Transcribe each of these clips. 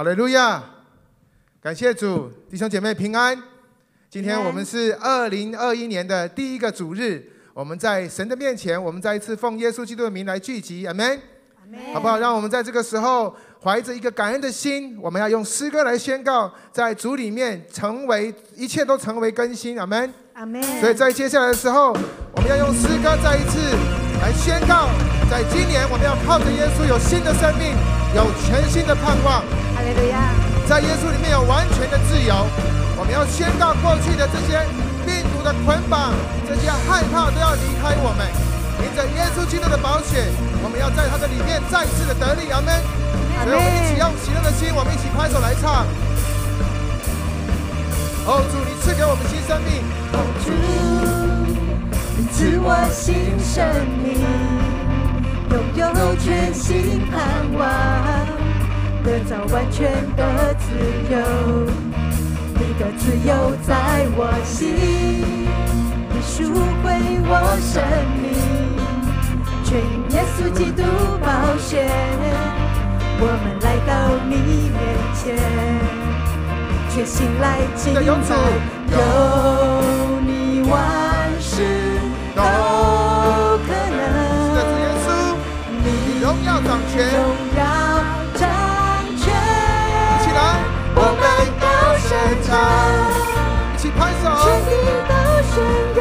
哈利路亚！感谢主，弟兄姐妹平安。今天我们是二零二一年的第一个主日，我们在神的面前，我们再一次奉耶稣基督的名来聚集，阿门。好不好？让我们在这个时候怀着一个感恩的心，我们要用诗歌来宣告，在主里面成为一切都成为更新，阿门。阿门。所以在接下来的时候，我们要用诗歌再一次来宣告，在今年我们要靠着耶稣有新的生命。有全新的盼望，哈利路亚！在耶稣里面有完全的自由。我们要宣告过去的这些病毒的捆绑，这些害怕都要离开我们。凭着耶稣基督的宝血，我们要在他的里面再次的得力。阿门！所以我们一起用喜乐的心，我们一起拍手来唱。哦，主，你赐给我们新生命。哦，主，你赐我新生命。拥有全新盼望，得到完全的自由。你的自由在我心，你赎回我生命，全因耶稣基督宝血，我们来到你面前，全心来敬拜，有你万事权，荣耀掌权，一起来，我们高声唱，一起拍手，全地都宣告，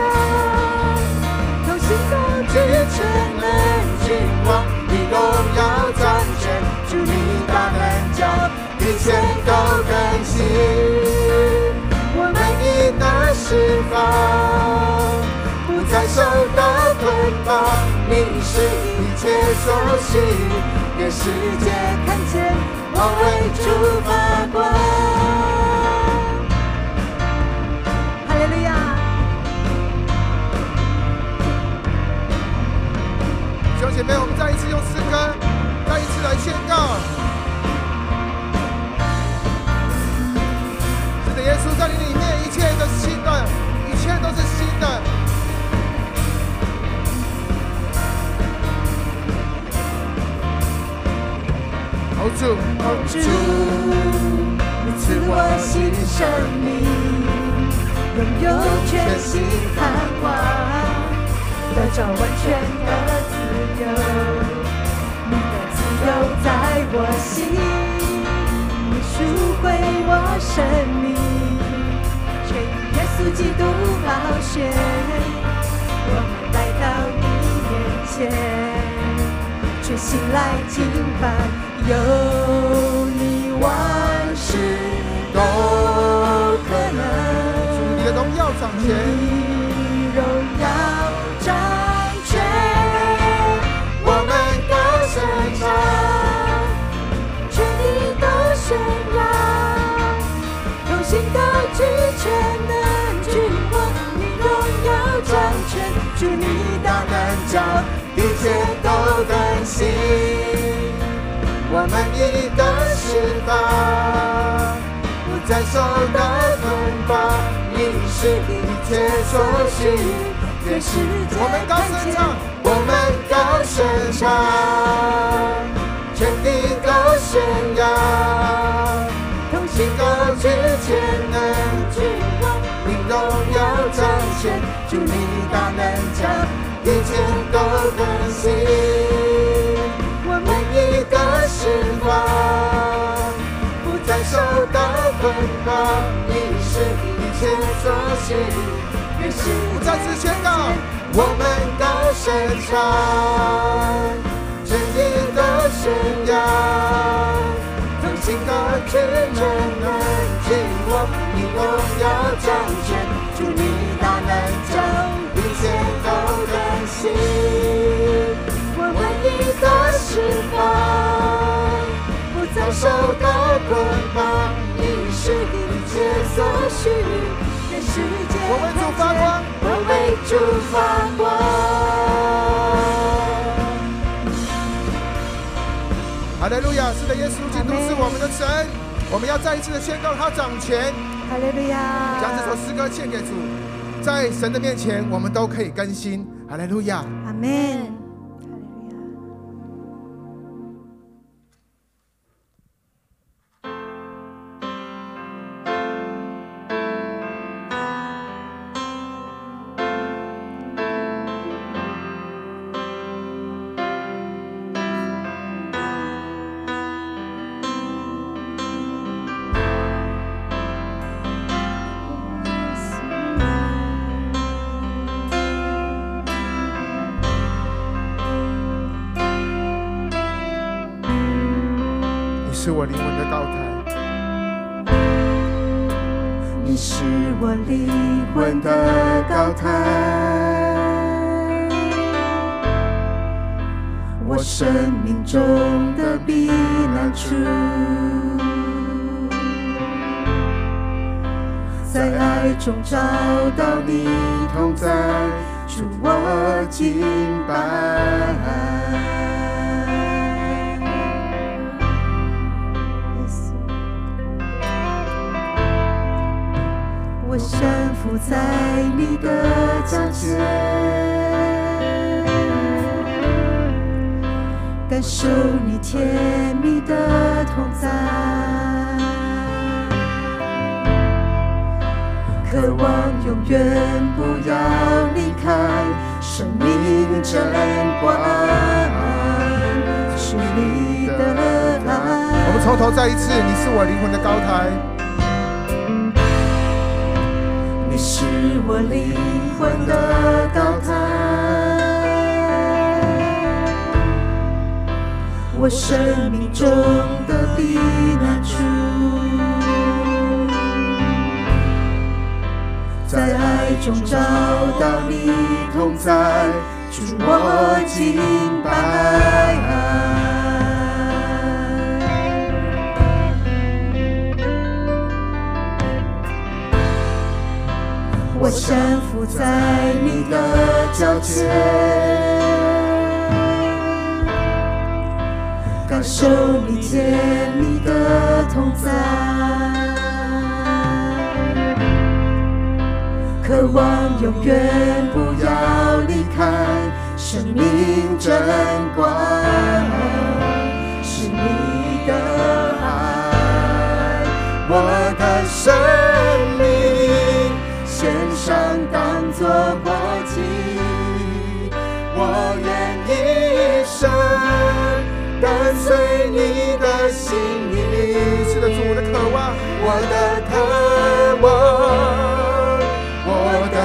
同心高举全能君王，你荣耀掌权，祝你大能将一切都更新，我们已得释放。在受到捆绑，你是一切所需，愿世界看见我为主发光。哈利路亚！弟兄姐妹，我们再一次用诗歌，再一次来宣告。是的，耶稣在你里主，主，你赐我新生命，拥有全新盼望，得着完全的自由。你的自由在我心，你赎回我生命，全因耶稣基督宝血，我们来到你面前，全心来敬拜。有你，万事都可能。你荣耀掌权，我们高声唱，全地都宣扬，同心高举全能君王，你荣耀掌权，祝你大能将一切都更新。我们已得释放，不再受到捆绑，你是一切所需，愿世界看见。我们高声唱，全地都宣扬，同心高举全能君王，你荣耀彰显，祝你大能将一切都更新。你的释放，不再受到捆绑，你是一切所需，愿世界再次宣告，我们高声唱，全地都宣扬，同心高举全能君王，你荣耀掌权，祝你更新。的释放，不再受到捆绑，你是一切所需，愿世界我为主发光，我为主发光。哈利路亚！是的，耶稣基督是我们的神，我们要再一次的宣告他掌权。哈利路亚！将这首诗歌献给主，在神的面前，我们都可以更新。哈利路亚！阿门。我灵魂的高台，我生命中的避难处，在爱中找到你同在，主我敬拜。降服在你的脚前，感受你甜蜜的同在，渴望永远不要离开，生命真光是你的爱。我们从头再一次，你是我灵魂的高台。是我灵魂的高台，我生命中的避难处，在爱中找到你同在，主我敬拜。我降服在你的脚前，感受你甜蜜的同在，渴望永远不要离开，生命真光是你的爱，我的生命。献上当作活祭，我愿一生跟随你的心意。是的，主，我的渴望，我的渴望，我的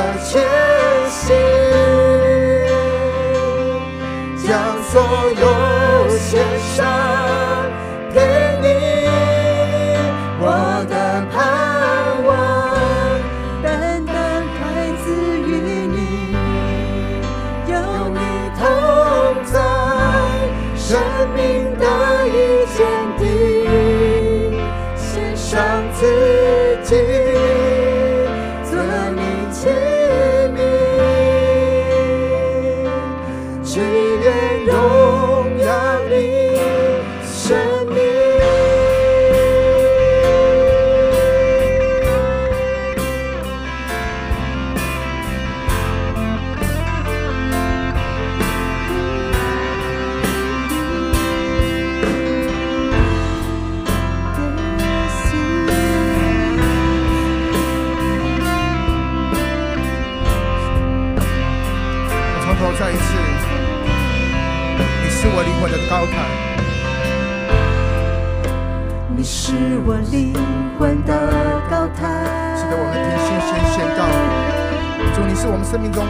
是我们生命中，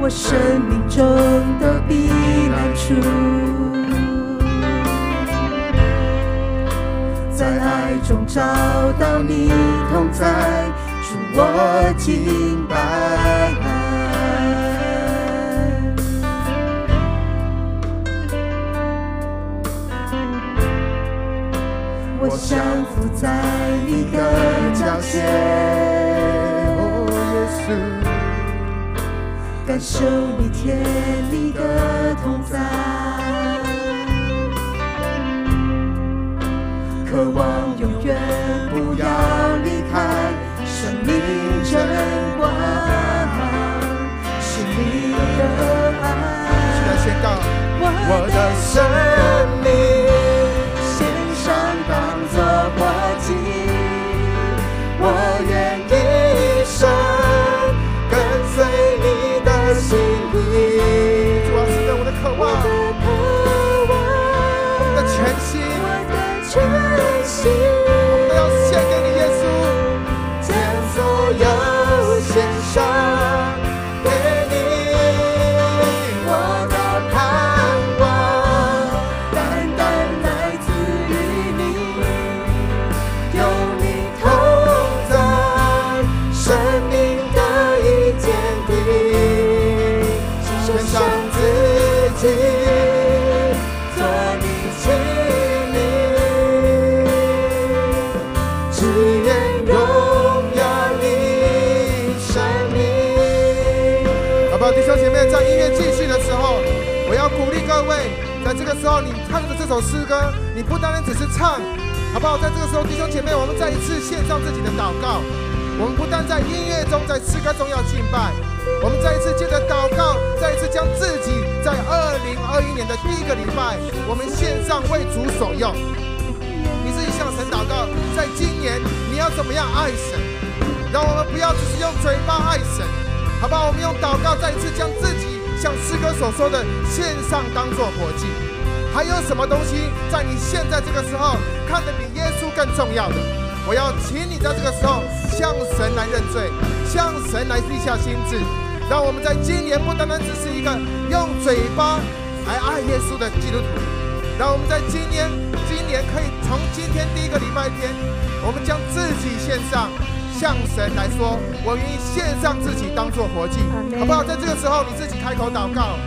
我生命中的避难处，在爱中找到你同在，祝我敬拜。我降服在你的脚前。感受你贴力的同在，渴望永远不要离开。生命真光，是你的爱，我的生命。时候，你唱着这首诗歌，你不单单只是唱，好不好？在这个时候，弟兄姐妹，我们再一次献上自己的祷告。我们不但在音乐中，在诗歌中要敬拜，我们再一次借着祷告，再一次将自己在二零二一年的第一个礼拜，我们献上为主所用。你自己向神祷告，在今年你要怎么样爱神？让我们不要只是用嘴巴爱神，好不好？我们用祷告再一次将自己像诗歌所说的献上，当做活祭。还有什么东西在你现在这个时候看得比耶稣更重要的？我要请你在这个时候向神来认罪，向神来立下心志。让我们在今年不单单只是一个用嘴巴来爱耶稣的基督徒，让我们在今年今年可以从今天第一个礼拜天，我们将自己献上。向神来说，我愿意献上自己当做活祭，好不好？在这个时候，你自己开口祷告。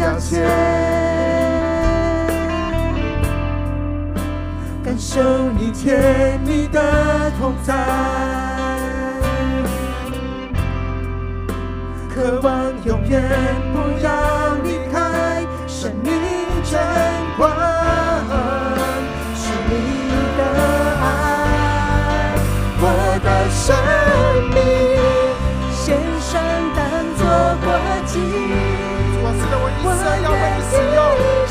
脚前，感受你甜蜜的同在，渴望永远不要离开，生命真光是你的爱，我的生命献上。主啊，是的，我一生要为你使用，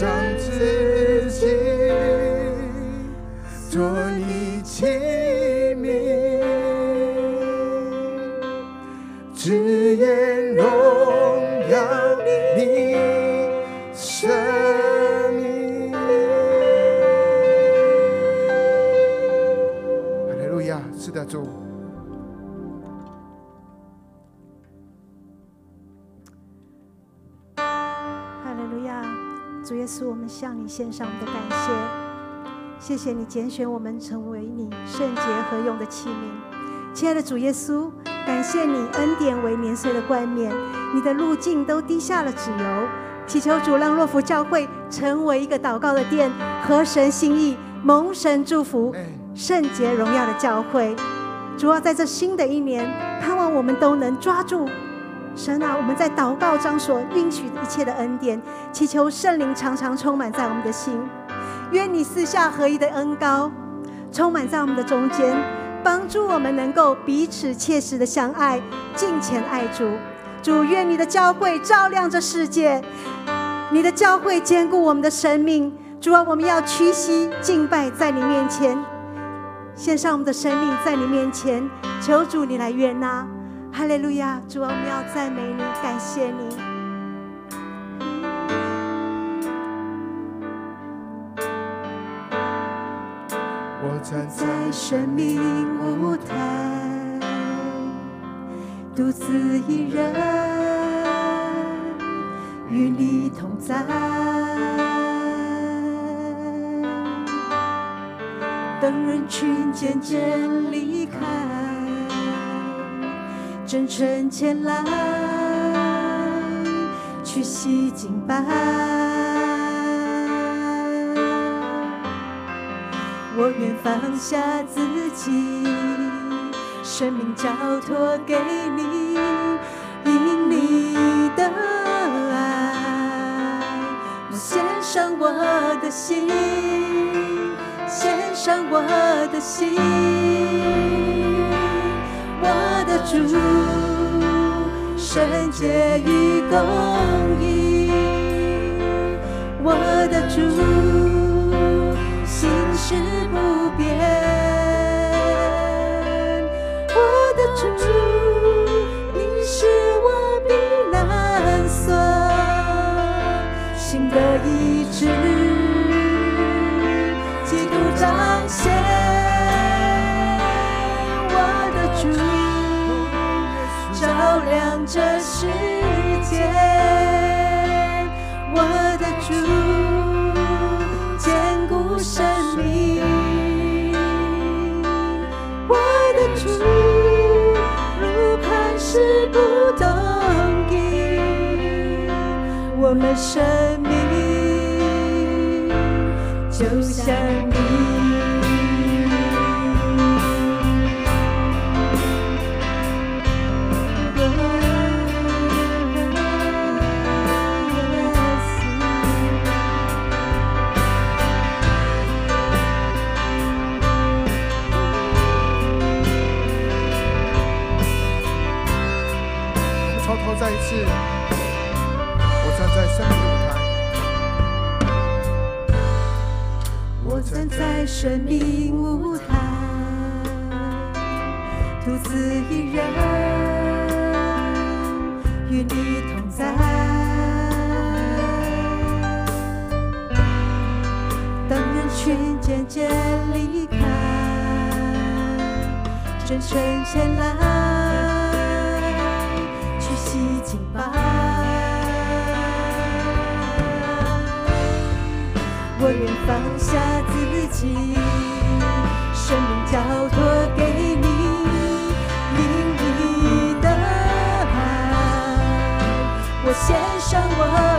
上次。献上我们的感谢，谢谢你拣选我们成为你圣洁合用的器皿，亲爱的主耶稣，感谢你恩典为年岁的冠冕，你的路径都滴下了脂油。祈求主让洛福教会成为一个祷告的殿，合神心意，蒙神祝福，圣洁荣耀的教会。主要在这新的一年，盼望我们都能抓住神啊，我们在祷告中所应许一切的恩典，祈求圣灵常常充满在我们的心。愿你四下合一的恩膏充满在我们的中间，帮助我们能够彼此切实的相爱，敬虔爱主。主，愿你的教会照亮这世界，你的教会坚固我们的生命。主啊，我们要屈膝敬拜在你面前，献上我们的生命在你面前，求主你来悦纳。哈利路亚！主啊，我们要赞美你，感谢你。我站在生命舞台，独自一人与你同在。等人群渐渐真诚前来，屈膝敬拜。我愿放下自己，生命交托给你，因你的爱，我献上我的心，献上我的心，的主，圣洁与公义，我的主。深生命舞台，独自一人与你同在。当人群渐渐离开，真诚前来，献上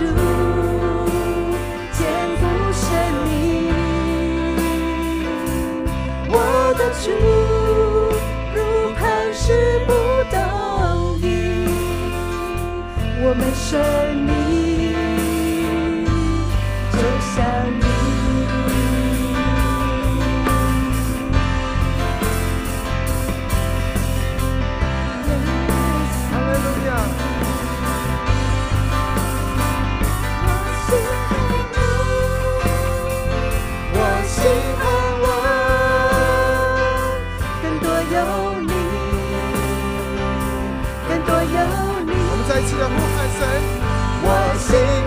主，坚固生命，我的主。如磐石不动我们生命 say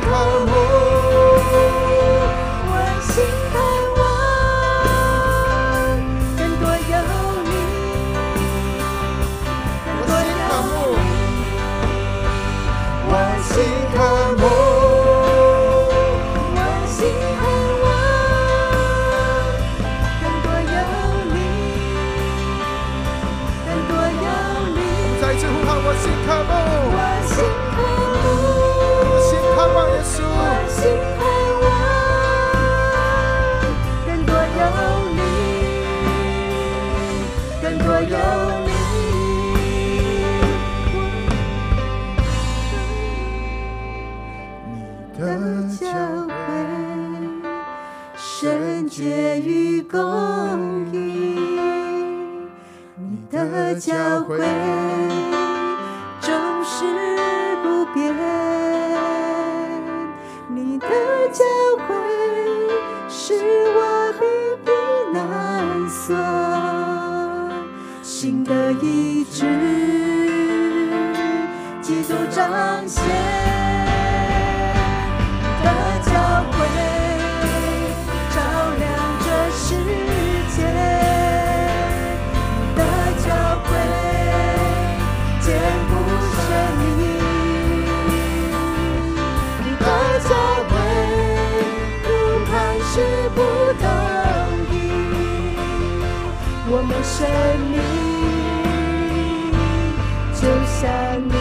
就像你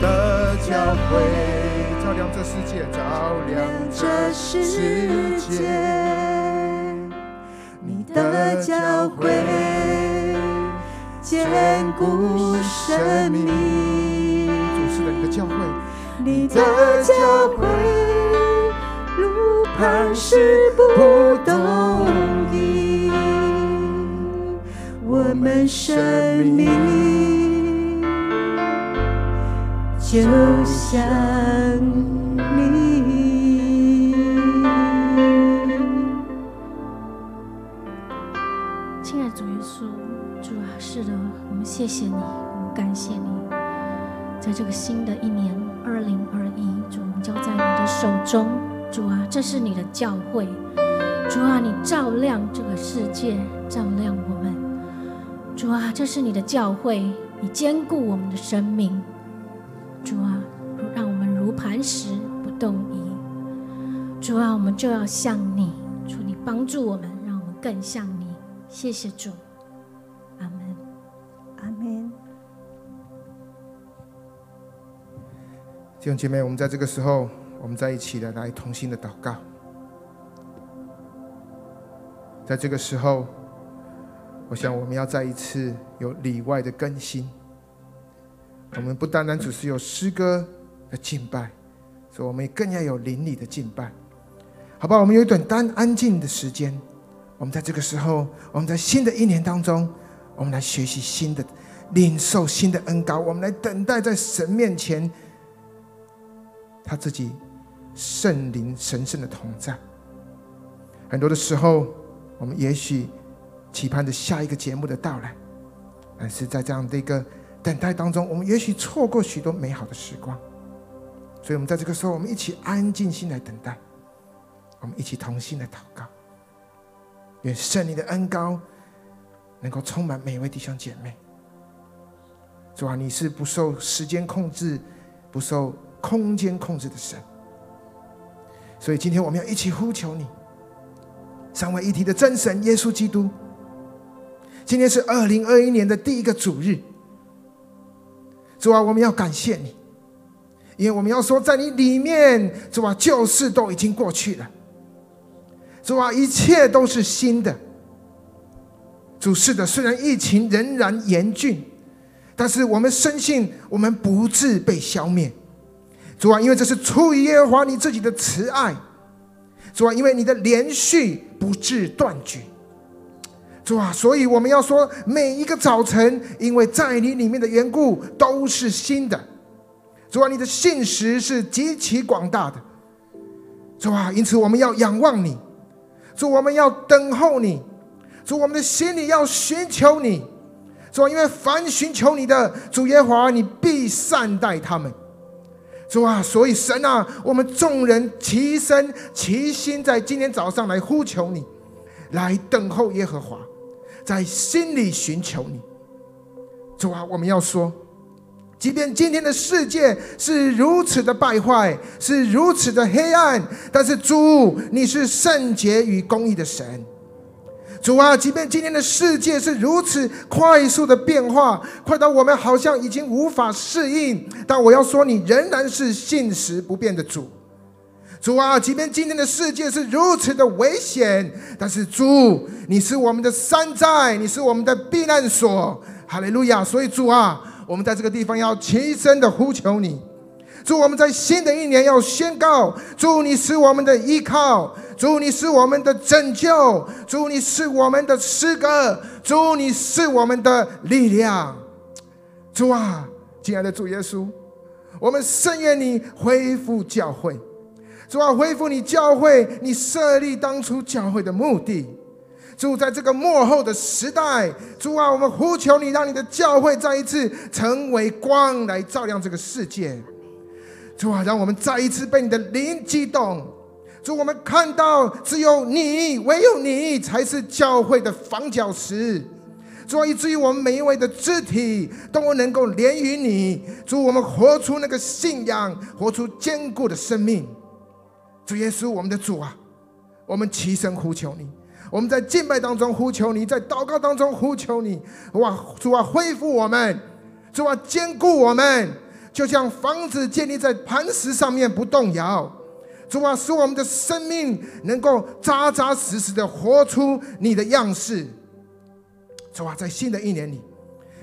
的教诲，照亮这世界，照亮这世界。你的教诲坚固生命，主是的，你的教诲，你的教诲路旁是不我们生命就像你，亲爱的主耶稣，主啊，是的，我们谢谢你，我们感谢你，在这个新的一年二零二一，主，我们交在你的手中，主啊，这是你的教会，主啊，你照亮这个世界，照亮我们。主啊，这是你的教会，你坚固我们的生命。主啊，让我们如磐石不动移。主啊，我们就要像你，求你帮助我们，让我们更像你。谢谢主，阿门，阿门。弟兄姐妹，我们在这个时候，我们在一起的来同心的祷告。在这个时候。我想，我们要再一次有里外的更新。我们不单单只是有诗歌的敬拜，所以我们也更要有灵里的敬拜，好不好？我们有一段单安静的时间。我们在这个时候，我们在新的一年当中，我们来学习新的，领受新的恩膏。我们来等待在神面前，他自己圣灵神圣的同在。很多的时候，我们也许。期盼着下一个节目的到来，但是在这样的一个等待当中，我们也许错过许多美好的时光。所以，我们在这个时候，我们一起安静心来等待，我们一起同心来祷告，愿圣灵的恩膏能够充满每一位弟兄姐妹。主啊，你是不受时间控制、不受空间控制的神，所以今天我们要一起呼求你，三位一体的真神耶稣基督。今天是二零二一年的第一个主日，主啊，我们要感谢你，因为我们要说，在你里面，主啊，旧事都已经过去了，主啊，一切都是新的。主是的，虽然疫情仍然严峻，但是我们深信，我们不至被消灭。主啊，因为这是出于耶和华你自己的慈爱，主啊，因为你的连续不至断绝。主啊，所以我们要说，每一个早晨，因为在你里面的缘故，都是新的。主啊，你的信实是极其广大的。主啊，因此我们要仰望你。主，我们要等候你。主，我们的心里要寻求你。主啊，因为凡寻求你的，主耶和华，你必善待他们。主啊，所以神啊，我们众人齐声齐心，在今天早上来呼求你，来等候耶和华。在心里寻求你，主啊，我们要说，即便今天的世界是如此的败坏，是如此的黑暗，但是主，你是圣洁与公义的神。主啊，即便今天的世界是如此快速的变化，快到我们好像已经无法适应，但我要说，你仍然是信实不变的主。主啊，即便今天的世界是如此的危险，但是主，你是我们的山寨，你是我们的避难所。哈利路亚！所以主啊，我们在这个地方要齐声的呼求你。主，我们在新的一年要宣告：主，你是我们的依靠；主你是我们的拯救，主你是我们的诗歌，主你是我们的力量。主啊，亲爱的主耶稣，我们深愿你恢复教会。主啊，恢复你教会，你设立当初教会的目的。主，在这个末后的时代，主啊，我们呼求你，让你的教会再一次成为光，来照亮这个世界。主啊，让我们再一次被你的灵激动。主，我们看到只有你，唯有你才是教会的房角石。主，以至于我们每一位的肢体都能够连于你。主，我们活出那个信仰，活出坚固的生命。主耶稣，我们的主啊，我们齐声呼求你。我们在敬拜当中呼求你，在祷告当中呼求你，哇！主啊，恢复我们，主啊，坚固我们，就像房子建立在磐石上面不动摇。主啊，使我们的生命能够扎扎实实的活出你的样式。主啊，在新的一年里，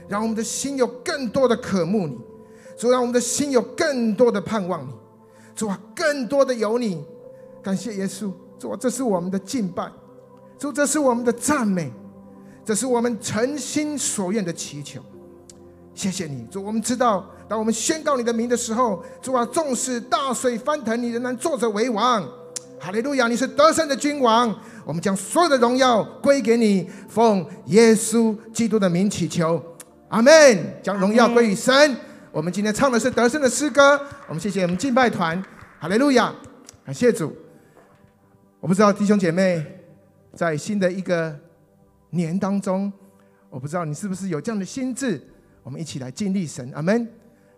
让我们的心有更多的渴慕你，主，让我们的心有更多的盼望你，主啊，更多的有你。感谢耶稣，主，这是我们的敬拜。主，这是我们的赞美，这是我们诚心所愿的祈求。谢谢你，主。我们知道，当我们宣告你的名的时候，主啊，纵使大水翻腾，你仍然坐着为王。哈利路亚！你是得胜的君王。我们将所有的荣耀归给你，奉耶稣基督的名祈求，阿门。将荣耀归于神。我们今天唱的是得胜的诗歌。我们谢谢我们敬拜团，哈利路亚！感谢主。我不知道弟兄姐妹。在新的一个年当中，我不知道你是不是有这样的心志，我们一起来经历神，阿门。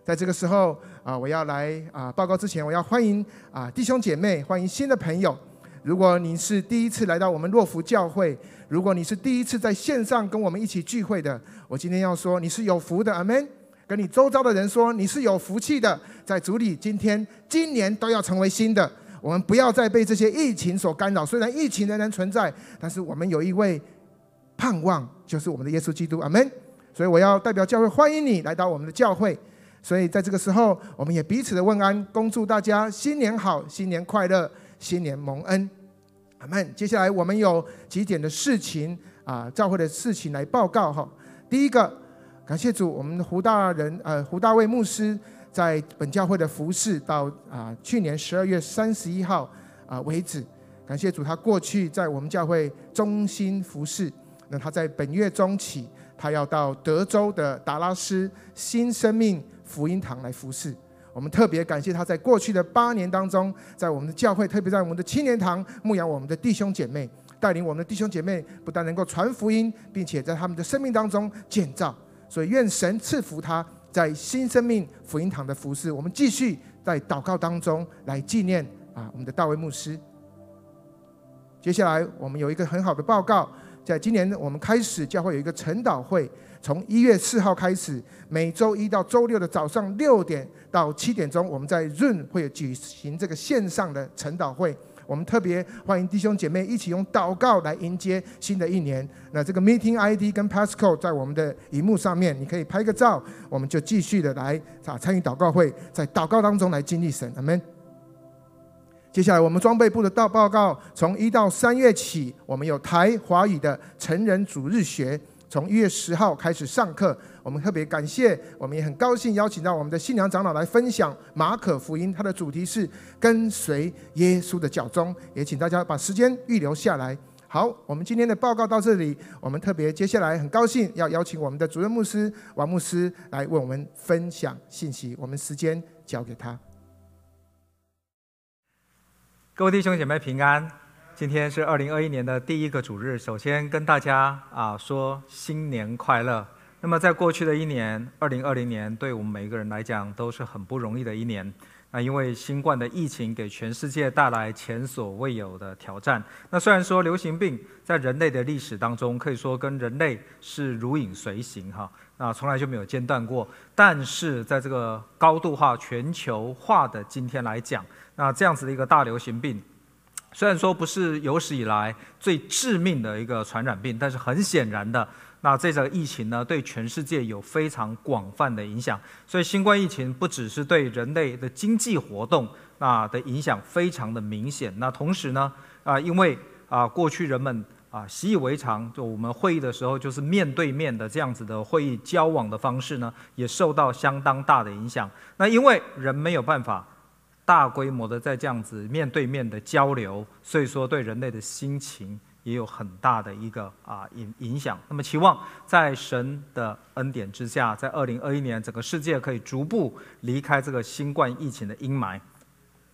在这个时候啊，我要来啊报告之前，我要欢迎啊弟兄姐妹，欢迎新的朋友。如果你是第一次来到我们洛福教会，如果你是第一次在线上跟我们一起聚会的，我今天要说你是有福的，阿门。跟你周遭的人说你是有福气的，在主里，今天今年都要成为新的。我们不要再被这些疫情所干扰。虽然疫情仍然存在，但是我们有一位盼望，就是我们的耶稣基督。阿门。所以我要代表教会欢迎你来到我们的教会。所以在这个时候，我们也彼此的问安，恭祝大家新年好，新年快乐，新年蒙恩。阿门。接下来我们有几点的事情啊，教会的事情来报告哈。第一个，感谢主，我们的胡大人呃胡大卫牧师。在本教会的服侍到啊去年十二月三十一号啊为止，感谢主，他过去在我们教会中心服侍。那他在本月中起，他要到德州的达拉斯新生命福音堂来服侍。我们特别感谢他在过去的八年当中，在我们的教会，特别在我们的青年堂牧养我们的弟兄姐妹，带领我们的弟兄姐妹不但能够传福音，并且在他们的生命当中建造。所以愿神赐福他。在新生命福音堂的服饰，我们继续在祷告当中来纪念啊，我们的大卫牧师。接下来我们有一个很好的报告，在今年我们开始教会有一个晨祷会，从一月四号开始，每周一到周六的早上六点到七点钟，我们在 Zoom 会举行这个线上的晨祷会。我们特别欢迎弟兄姐妹一起用祷告来迎接新的一年。那这个 Meeting ID 跟 Passcode 在我们的荧幕上面，你可以拍个照，我们就继续的来啊参与祷告会，在祷告当中来经历神。阿门。接下来我们装备部的道报告，从一到三月起，我们有台华语的成人主日学。从一月十号开始上课，我们特别感谢，我们也很高兴邀请到我们的信仰长老来分享马可福音，它的主题是跟随耶稣的脚踪，也请大家把时间预留下来。好，我们今天的报告到这里，我们特别接下来很高兴要邀请我们的主任牧师王牧师来为我们分享信息，我们时间交给他。各位弟兄姐妹平安。今天是二零二一年的第一个主日，首先跟大家啊说新年快乐。那么在过去的一年，二零二零年对我们每一个人来讲都是很不容易的一年。那因为新冠的疫情给全世界带来前所未有的挑战。那虽然说流行病在人类的历史当中可以说跟人类是如影随形哈，那从来就没有间断过。但是在这个高度化、全球化的今天来讲，那这样子的一个大流行病。虽然说不是有史以来最致命的一个传染病，但是很显然的，那这个疫情呢，对全世界有非常广泛的影响。所以新冠疫情不只是对人类的经济活动那的影响非常的明显，那同时呢，啊，因为啊，过去人们啊习以为常，就我们会议的时候就是面对面的这样子的会议交往的方式呢，也受到相当大的影响。那因为人没有办法大规模的在这样子面对面的交流，所以说对人类的心情也有很大的一个啊影影响。那么期望在神的恩典之下，在二零二一年整个世界可以逐步离开这个新冠疫情的阴霾。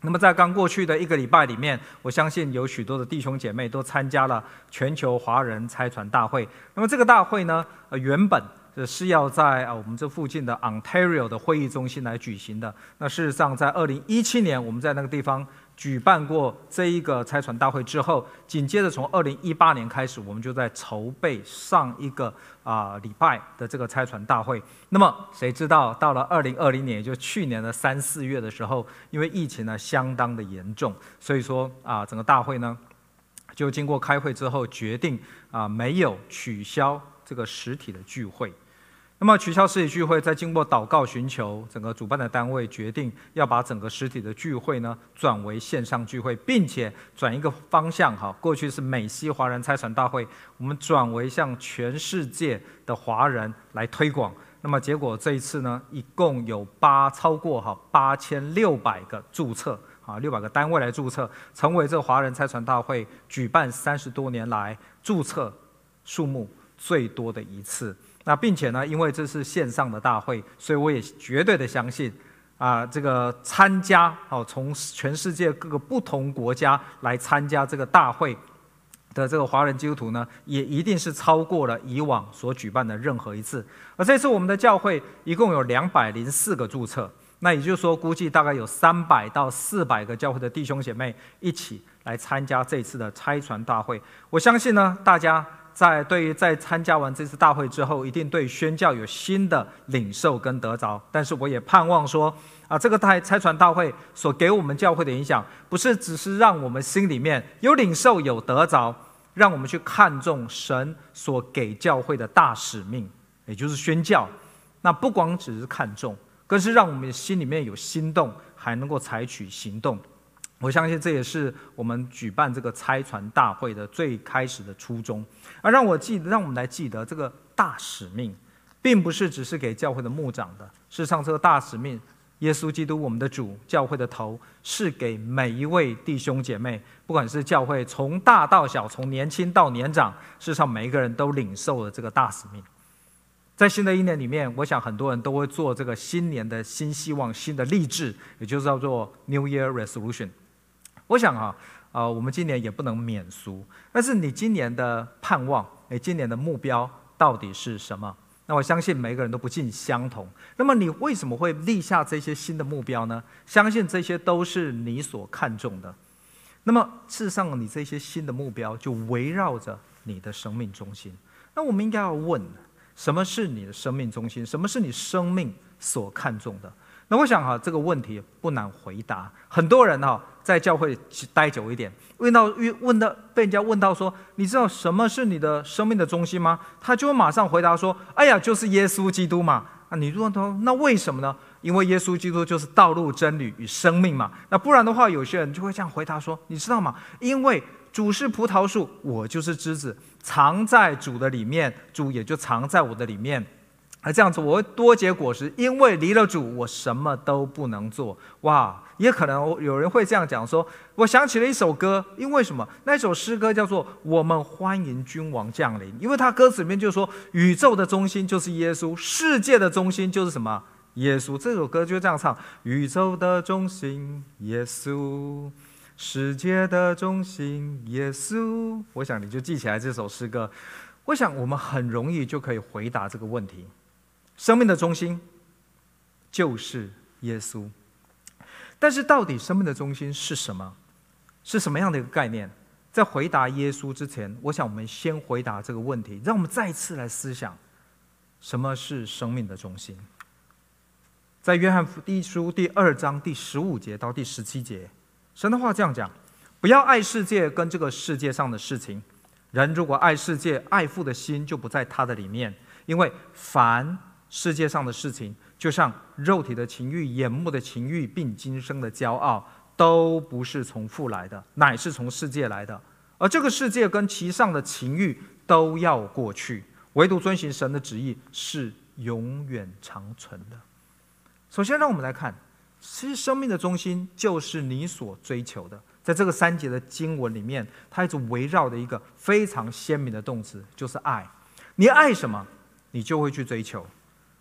那么在刚过去的一个礼拜里面，我相信有许多的弟兄姐妹都参加了全球华人拆船大会。那么这个大会呢，呃，原本这是要在啊我们这附近的 Ontario 的会议中心来举行的。那事实上，在二零一七年，我们在那个地方。举办过这一个拆船大会之后，紧接着从二零一八年开始，我们就在筹备上一个啊礼拜的这个拆船大会。那么谁知道到了二零二零年，也就去年的三四月的时候，因为疫情呢相当的严重，所以说啊整个大会呢就经过开会之后决定啊没有取消这个实体的聚会。那么取消实体聚会，在经过祷告寻求，整个主办的单位决定要把整个实体的聚会呢转为线上聚会，并且转一个方向哈。过去是美西华人差传大会，我们转为向全世界的华人来推广。那么结果这一次呢，一共有八超过哈八千六百个注册啊，六百个单位来注册，成为这华人差传大会举办三十多年来注册数目最多的一次。那并且呢，因为这是线上的大会，所以我也绝对的相信，啊，这个参加哦，从全世界各个不同国家来参加这个大会的这个华人基督徒呢，也一定是超过了以往所举办的任何一次。而这次我们的教会一共有两百零四个注册，那也就是说，估计大概有三百到四百个教会的弟兄姐妹一起来参加这次的拆船大会。我相信呢，大家。在对于在参加完这次大会之后，一定对宣教有新的领受跟得着。但是我也盼望说，啊，这个大拆传大会所给我们教会的影响，不是只是让我们心里面有领受有得着，让我们去看重神所给教会的大使命，也就是宣教。那不光只是看重，更是让我们心里面有心动，还能够采取行动。我相信这也是我们举办这个拆船大会的最开始的初衷，而让我记得，让我们来记得这个大使命，并不是只是给教会的牧长的。事实上，这个大使命，耶稣基督我们的主，教会的头，是给每一位弟兄姐妹，不管是教会从大到小，从年轻到年长，事实上每一个人都领受了这个大使命。在新的一年里面，我想很多人都会做这个新年的新希望、新的励志，也就是叫做 New Year Resolution。我想啊，呃，我们今年也不能免俗。但是你今年的盼望，你今年的目标到底是什么？那我相信每个人都不尽相同。那么你为什么会立下这些新的目标呢？相信这些都是你所看重的。那么事实上，你这些新的目标就围绕着你的生命中心。那我们应该要问：什么是你的生命中心？什么是你生命所看重的？那我想哈，这个问题不难回答。很多人哈。在教会待久一点，问到问问到被人家问到说，你知道什么是你的生命的中心吗？他就会马上回答说，哎呀，就是耶稣基督嘛。啊，你问他，那为什么呢？因为耶稣基督就是道路、真理与生命嘛。那不然的话，有些人就会这样回答说，你知道吗？因为主是葡萄树，我就是枝子，藏在主的里面，主也就藏在我的里面。而这样子，我会多结果实，因为离了主，我什么都不能做。哇！也可能有人会这样讲说：“我想起了一首歌，因为什么？那首诗歌叫做《我们欢迎君王降临》，因为他歌词里面就说，宇宙的中心就是耶稣，世界的中心就是什么？耶稣。这首歌就这样唱：宇宙的中心，耶稣；世界的中心，耶稣。我想你就记起来这首诗歌。我想我们很容易就可以回答这个问题：生命的中心就是耶稣。但是，到底生命的中心是什么？是什么样的一个概念？在回答耶稣之前，我想我们先回答这个问题。让我们再次来思想，什么是生命的中心？在约翰福音书第二章第十五节到第十七节，神的话这样讲：不要爱世界跟这个世界上的事情。人如果爱世界，爱父的心就不在他的里面，因为凡世界上的事情。就像肉体的情欲、眼目的情欲，并今生的骄傲，都不是从父来的，乃是从世界来的。而这个世界跟其上的情欲都要过去，唯独遵循神的旨意是永远长存的。首先，让我们来看，其实生命的中心就是你所追求的。在这个三节的经文里面，它一直围绕着一个非常鲜明的动词，就是爱。你爱什么，你就会去追求。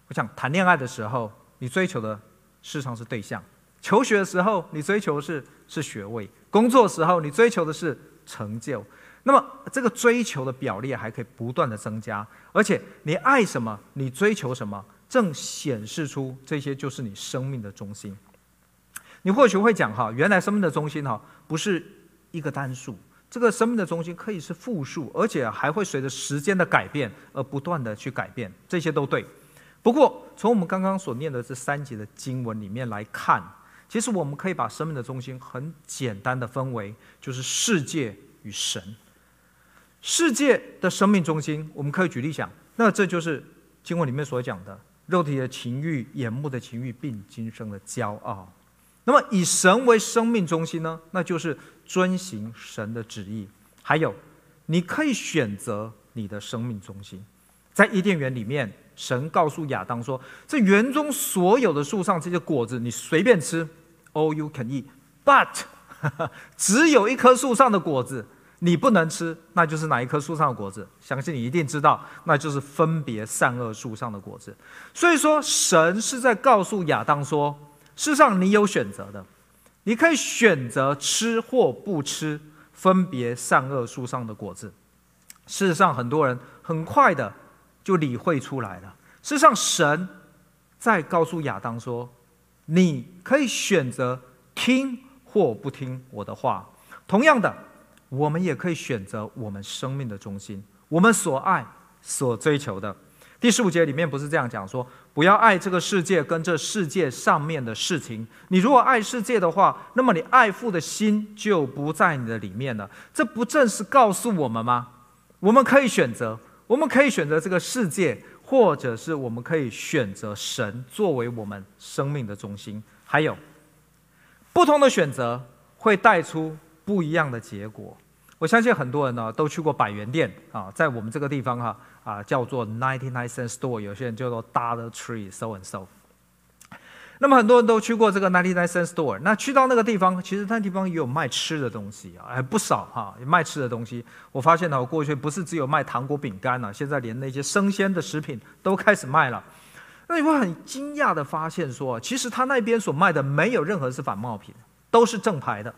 我想谈恋爱的时候，你追求的事实上是对象；求学的时候，你追求的是是学位；工作的时候，你追求的是成就。那么，这个追求的表列还可以不断的增加，而且你爱什么，你追求什么，正显示出这些就是你生命的中心。你或许会讲哈，原来生命的中心哈不是一个单数，这个生命的中心可以是复数，而且还会随着时间的改变而不断的去改变，这些都对。不过从我们刚刚所念的这三节的经文里面来看，其实我们可以把生命的中心很简单的分为，就是世界与神。世界的生命中心，我们可以举例讲，那这就是经文里面所讲的肉体的情欲、眼目的情欲，并今生的骄傲。那么以神为生命中心呢？那就是遵行神的旨意。还有，你可以选择你的生命中心。在伊甸园里面，神告诉亚当说：“这园中所有的树上这些果子，你随便吃，all you can eat。But 只有一棵树上的果子你不能吃，那就是哪一棵树上的果子？相信你一定知道，那就是分别善恶树上的果子。所以说，神是在告诉亚当说。”事实上，你有选择的，你可以选择吃或不吃分别善恶树上的果子。事实上，很多人很快的就理会出来了。事实上，神在告诉亚当说：“你可以选择听或不听我的话。”同样的，我们也可以选择我们生命的中心，我们所爱、所追求的。第十五节里面不是这样讲说，不要爱这个世界跟这世界上面的事情。你如果爱世界的话，那么你爱父的心就不在你的里面了。这不正是告诉我们吗？我们可以选择，我们可以选择这个世界，或者是我们可以选择神作为我们生命的中心。还有，不同的选择会带出不一样的结果。我相信很多人呢都去过百元店啊，在我们这个地方哈啊叫做 ninety nine cent store，有些人叫做 Dollar Tree so and so。那么很多人都去过这个 ninety nine cent store，那去到那个地方，其实那地方也有卖吃的东西啊，还不少哈，有卖吃的东西。我发现呢，我过去不是只有卖糖果饼干了，现在连那些生鲜的食品都开始卖了。那你会很惊讶的发现说，其实他那边所卖的没有任何是仿冒品，都是正牌的。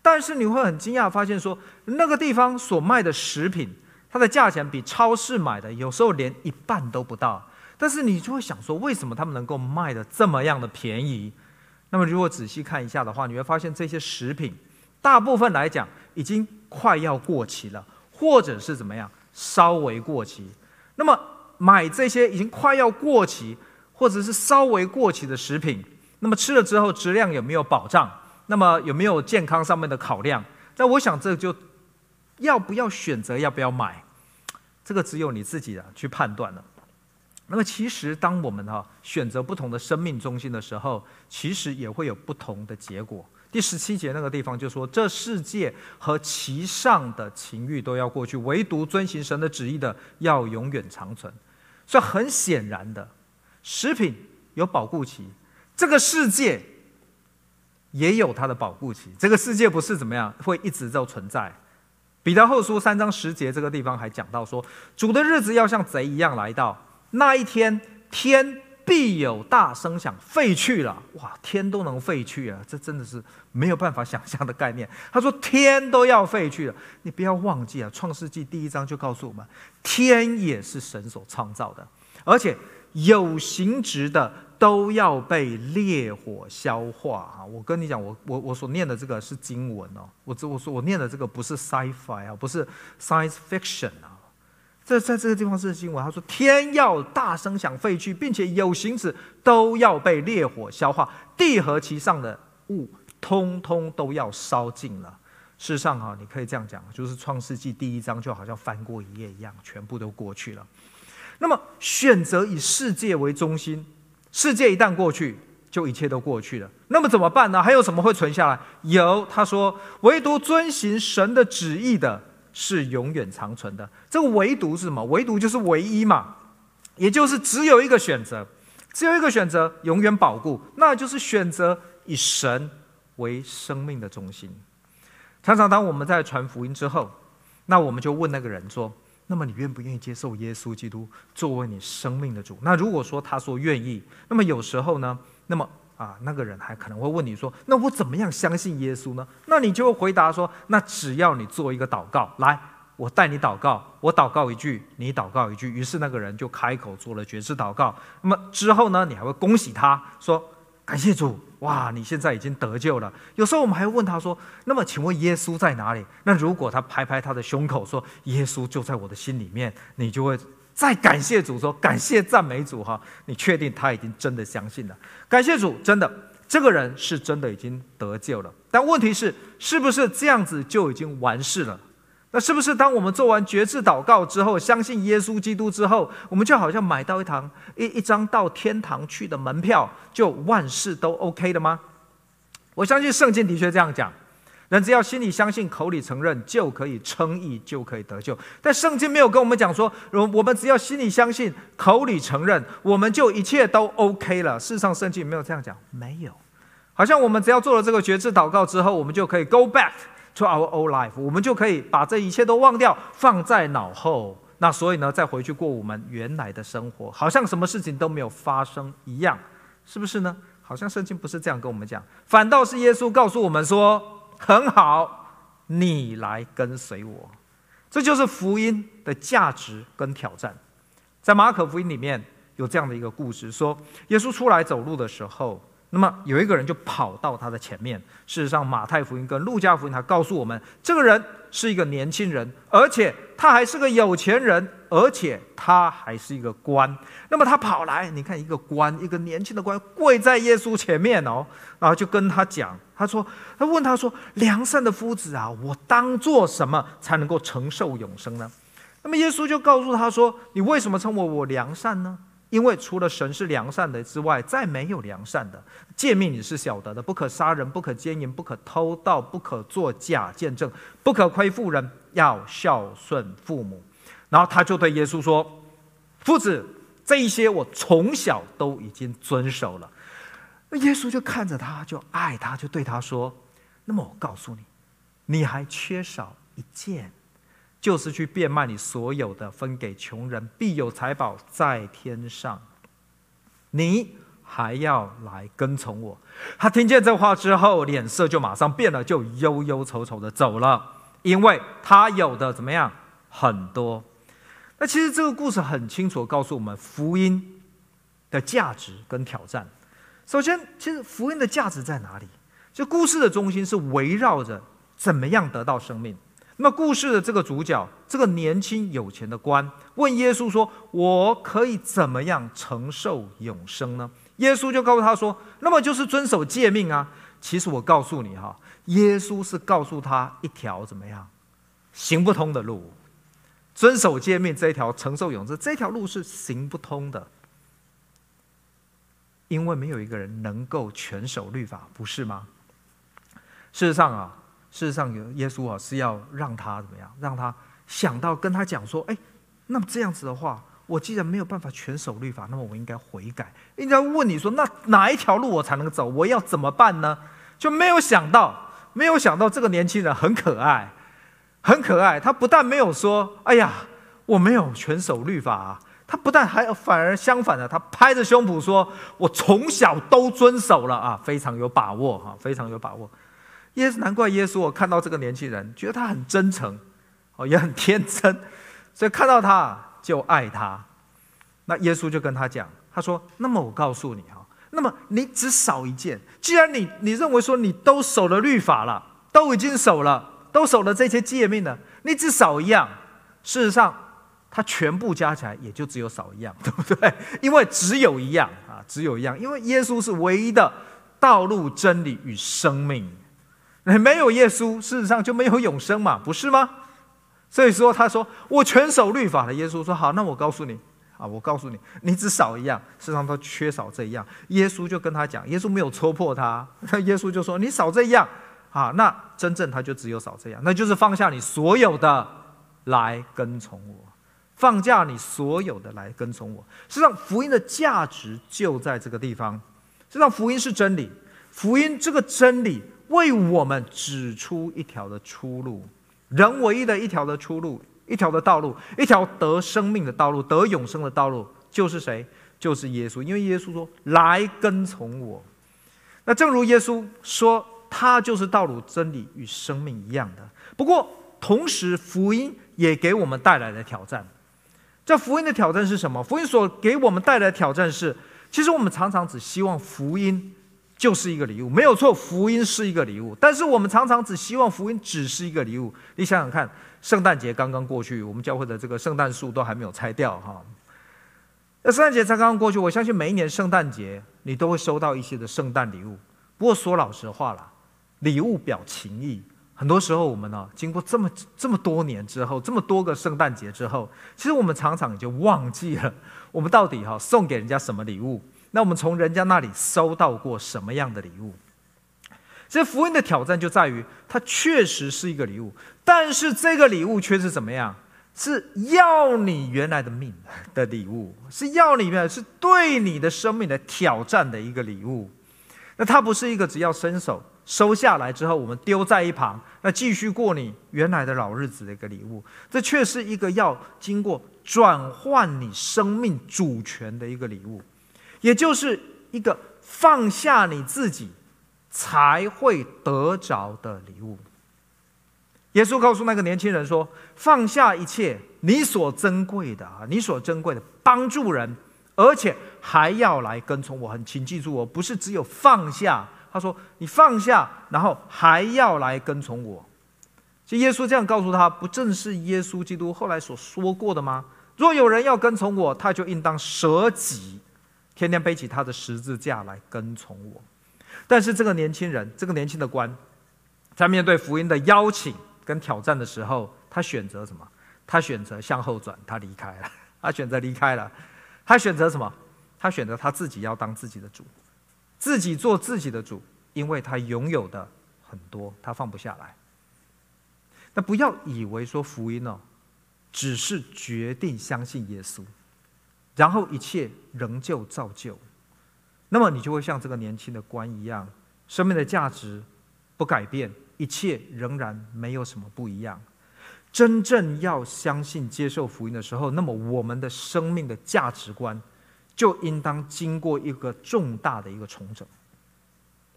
但是你会很惊讶，发现说那个地方所卖的食品，它的价钱比超市买的有时候连一半都不到。但是你就会想说，为什么他们能够卖的这么样的便宜？那么如果仔细看一下的话，你会发现这些食品大部分来讲已经快要过期了，或者是怎么样稍微过期。那么买这些已经快要过期，或者是稍微过期的食品，那么吃了之后质量有没有保障？那么有没有健康上面的考量？那我想这就要不要选择，要不要买，这个只有你自己啊去判断了。那么其实当我们哈选择不同的生命中心的时候，其实也会有不同的结果。第十七节那个地方就说：这世界和其上的情欲都要过去，唯独遵行神的旨意的要永远长存。所以很显然的，食品有保固期，这个世界。也有它的保护期，这个世界不是怎么样，会一直都存在。彼得后书三章十节这个地方还讲到说，主的日子要像贼一样来到，那一天天必有大声响废去了。哇，天都能废去啊，这真的是没有办法想象的概念。他说天都要废去了，你不要忘记啊，创世纪第一章就告诉我们，天也是神所创造的，而且有形质的。都要被烈火消化啊！我跟你讲，我我我所念的这个是经文哦，我这我说我念的这个不是 sci-fi 啊，不是 science fiction 啊，这在这个地方是经文。他说天要大声响废去，并且有形子都要被烈火消化，地和其上的物通通都要烧尽了。事实上哈，你可以这样讲，就是创世纪第一章就好像翻过一页一样，全部都过去了。那么选择以世界为中心。世界一旦过去，就一切都过去了。那么怎么办呢？还有什么会存下来？有，他说，唯独遵行神的旨意的是永远长存的。这个唯独是什么？唯独就是唯一嘛，也就是只有一个选择，只有一个选择，永远保固，那就是选择以神为生命的中心。常常当我们在传福音之后，那我们就问那个人说：“那么你愿不愿意接受耶稣基督作为你生命的主？”那如果说他说愿意，那么有时候呢？那么啊，那个人还可能会问你说：“那我怎么样相信耶稣呢？”那你就会回答说：“那只要你做一个祷告，来，我带你祷告，我祷告一句，你祷告一句。”于是那个人就开口做了绝志祷告。那么之后呢，你还会恭喜他说：“感谢主，哇，你现在已经得救了。”有时候我们还会问他说：“那么请问耶稣在哪里？”那如果他拍拍他的胸口说：“耶稣就在我的心里面”，你就会。再感谢主说，感谢赞美主哈，你确定他已经真的相信了？感谢主，真的，这个人是真的已经得救了。但问题是，是不是这样子就已经完事了？那是不是当我们做完绝志祷告之后，相信耶稣基督之后，我们就好像买到一堂一一张到天堂去的门票，就万事都 OK 了吗？我相信圣经的确这样讲。人只要心里相信，口里承认，就可以称义，就可以得救。但圣经没有跟我们讲说，我们只要心里相信，口里承认，我们就一切都 OK 了。事实上，圣经没有这样讲，没有。好像我们只要做了这个决志祷告之后，我们就可以 go back to our old life，我们就可以把这一切都忘掉，放在脑后。那所以呢，再回去过我们原来的生活，好像什么事情都没有发生一样，是不是呢？好像圣经不是这样跟我们讲，反倒是耶稣告诉我们说。很好，你来跟随我，这就是福音的价值跟挑战。在马可福音里面有这样的一个故事，说耶稣出来走路的时候，那么有一个人就跑到他的前面。事实上，马太福音跟路加福音他告诉我们，这个人是一个年轻人，而且他还是个有钱人。而且他还是一个官，那么他跑来，你看一个官，一个年轻的官跪在耶稣前面哦，然后就跟他讲，他说，他问他说，良善的夫子啊，我当做什么才能够承受永生呢？那么耶稣就告诉他说，你为什么称我我良善呢？因为除了神是良善的之外，再没有良善的。诫命你是晓得的，不可杀人，不可奸淫，不可偷盗，不可作假见证，不可亏负人，要孝顺父母。然后他就对耶稣说：“夫子，这一些我从小都已经遵守了。”那耶稣就看着他，就爱他，就对他说：“那么我告诉你，你还缺少一件，就是去变卖你所有的，分给穷人，必有财宝在天上。你还要来跟从我。”他听见这话之后，脸色就马上变了，就忧忧愁愁的走了，因为他有的怎么样很多。那其实这个故事很清楚告诉我们福音的价值跟挑战。首先，其实福音的价值在哪里？就故事的中心是围绕着怎么样得到生命。那么故事的这个主角，这个年轻有钱的官，问耶稣说：“我可以怎么样承受永生呢？”耶稣就告诉他说：“那么就是遵守诫命啊。”其实我告诉你哈，耶稣是告诉他一条怎么样行不通的路。遵守诫命这一条承受永生这条路是行不通的，因为没有一个人能够全守律法，不是吗？事实上啊，事实上有耶稣啊是要让他怎么样？让他想到跟他讲说，哎，那么这样子的话，我既然没有办法全守律法，那么我应该悔改。应该问你说，那哪一条路我才能走？我要怎么办呢？就没有想到，没有想到这个年轻人很可爱。很可爱，他不但没有说“哎呀，我没有全守律法”，他不但还反而相反的，他拍着胸脯说：“我从小都遵守了啊，非常有把握哈，非常有把握。”耶，难怪耶稣我看到这个年轻人，觉得他很真诚，哦，也很天真，所以看到他就爱他。那耶稣就跟他讲，他说：“那么我告诉你哈，那么你只少一件，既然你你认为说你都守了律法了，都已经守了。”都守了这些诫命了，你只少一样。事实上，它全部加起来也就只有少一样，对不对？因为只有一样啊，只有一样。因为耶稣是唯一的道路、真理与生命。没有耶稣，事实上就没有永生嘛，不是吗？所以说，他说我全守律法的。耶稣说好，那我告诉你，啊！我告诉你，你只少一样，事实上都缺少这一样。耶稣就跟他讲，耶稣没有戳破他，耶稣就说：“你少这样啊，那真正他就只有少这样，那就是放下你所有的来跟从我，放下你所有的来跟从我。实际上，福音的价值就在这个地方。实际上，福音是真理，福音这个真理为我们指出一条的出路，人唯一的一条的出路。”一条的道路，一条得生命的道路，得永生的道路，就是谁？就是耶稣。因为耶稣说：“来跟从我。”那正如耶稣说，他就是道路、真理与生命一样的。不过，同时福音也给我们带来了挑战。这福音的挑战是什么？福音所给我们带来的挑战是：其实我们常常只希望福音就是一个礼物，没有错，福音是一个礼物。但是我们常常只希望福音只是一个礼物。你想想看。圣诞节刚刚过去，我们教会的这个圣诞树都还没有拆掉哈。那圣诞节才刚刚过去，我相信每一年圣诞节你都会收到一些的圣诞礼物。不过说老实话啦，礼物表情意，很多时候我们呢，经过这么这么多年之后，这么多个圣诞节之后，其实我们常常就忘记了我们到底哈送给人家什么礼物。那我们从人家那里收到过什么样的礼物？这福音的挑战就在于，它确实是一个礼物，但是这个礼物却是怎么样？是要你原来的命的礼物，是要你原来是对你的生命的挑战的一个礼物。那它不是一个只要伸手收下来之后，我们丢在一旁，那继续过你原来的老日子的一个礼物。这却是一个要经过转换你生命主权的一个礼物，也就是一个放下你自己。才会得着的礼物。耶稣告诉那个年轻人说：“放下一切，你所珍贵的啊，你所珍贵的，帮助人，而且还要来跟从我。很，请记住我，不是只有放下。他说你放下，然后还要来跟从我。就耶稣这样告诉他，不正是耶稣基督后来所说过的吗？若有人要跟从我，他就应当舍己，天天背起他的十字架来跟从我。”但是这个年轻人，这个年轻的官，在面对福音的邀请跟挑战的时候，他选择什么？他选择向后转，他离开了。他选择离开了。他选择什么？他选择他自己要当自己的主，自己做自己的主，因为他拥有的很多，他放不下来。那不要以为说福音哦，只是决定相信耶稣，然后一切仍旧照旧。那么你就会像这个年轻的官一样，生命的价值不改变，一切仍然没有什么不一样。真正要相信、接受福音的时候，那么我们的生命的价值观就应当经过一个重大的一个重整。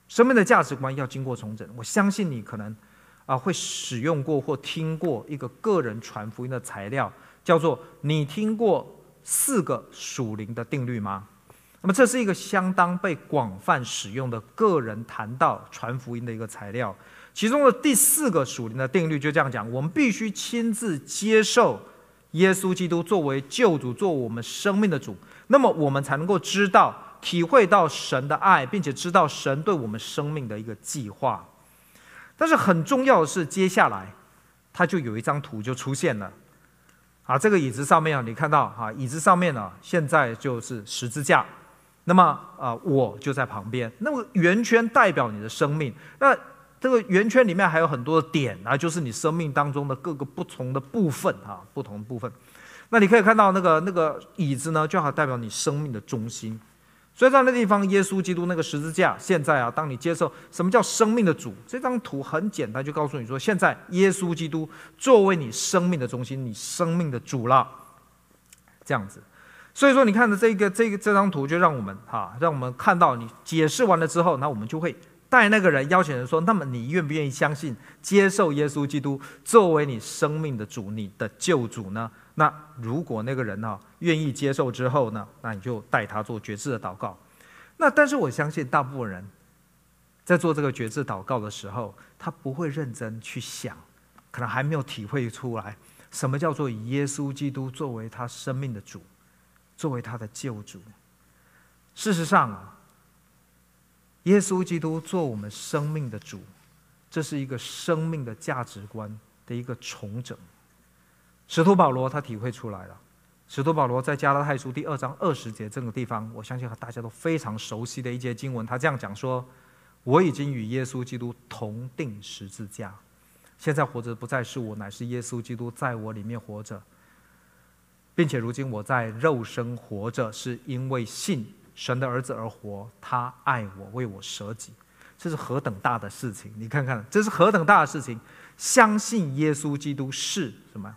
生命的价值观要经过重整。我相信你可能啊会使用过或听过一个个人传福音的材料，叫做“你听过四个属灵的定律吗？”那么，这是一个相当被广泛使用的个人谈到传福音的一个材料。其中的第四个属灵的定律就这样讲：我们必须亲自接受耶稣基督作为救主，做我们生命的主，那么我们才能够知道、体会到神的爱，并且知道神对我们生命的一个计划。但是很重要的是，接下来它就有一张图就出现了。啊，这个椅子上面啊，你看到啊，椅子上面呢，现在就是十字架。那么啊、我就在旁边。那么圆圈代表你的生命。那这个圆圈里面还有很多的点啊，就是你生命当中的各个不同的部分啊，不同的部分。那你可以看到那个那个椅子呢，就好代表你生命的中心。所以在那地方，耶稣基督那个十字架，现在啊，当你接受什么叫生命的主，这张图很简单，就告诉你说，现在耶稣基督作为你生命的中心，你生命的主了，这样子。所以说，你看的这个这个这张图，就让我们哈，让我们看到你解释完了之后，那我们就会带那个人邀请人说：那么你愿不愿意相信、接受耶稣基督作为你生命的主、你的救主呢？那如果那个人呢愿意接受之后呢，那你就带他做决志的祷告。那但是我相信，大部分人在做这个决志祷告的时候，他不会认真去想，可能还没有体会出来什么叫做以耶稣基督作为他生命的主。作为他的救主，事实上啊，耶稣基督做我们生命的主，这是一个生命的价值观的一个重整。使徒保罗他体会出来了，使徒保罗在加拉太书第二章二十节这个地方，我相信和大家都非常熟悉的一节经文，他这样讲说：“我已经与耶稣基督同钉十字架，现在活着不再是我，乃是耶稣基督在我里面活着，并且如今我在肉身活着，是因为信神的儿子而活。他爱我，为我舍己，这是何等大的事情！你看看，这是何等大的事情！相信耶稣基督是什么？”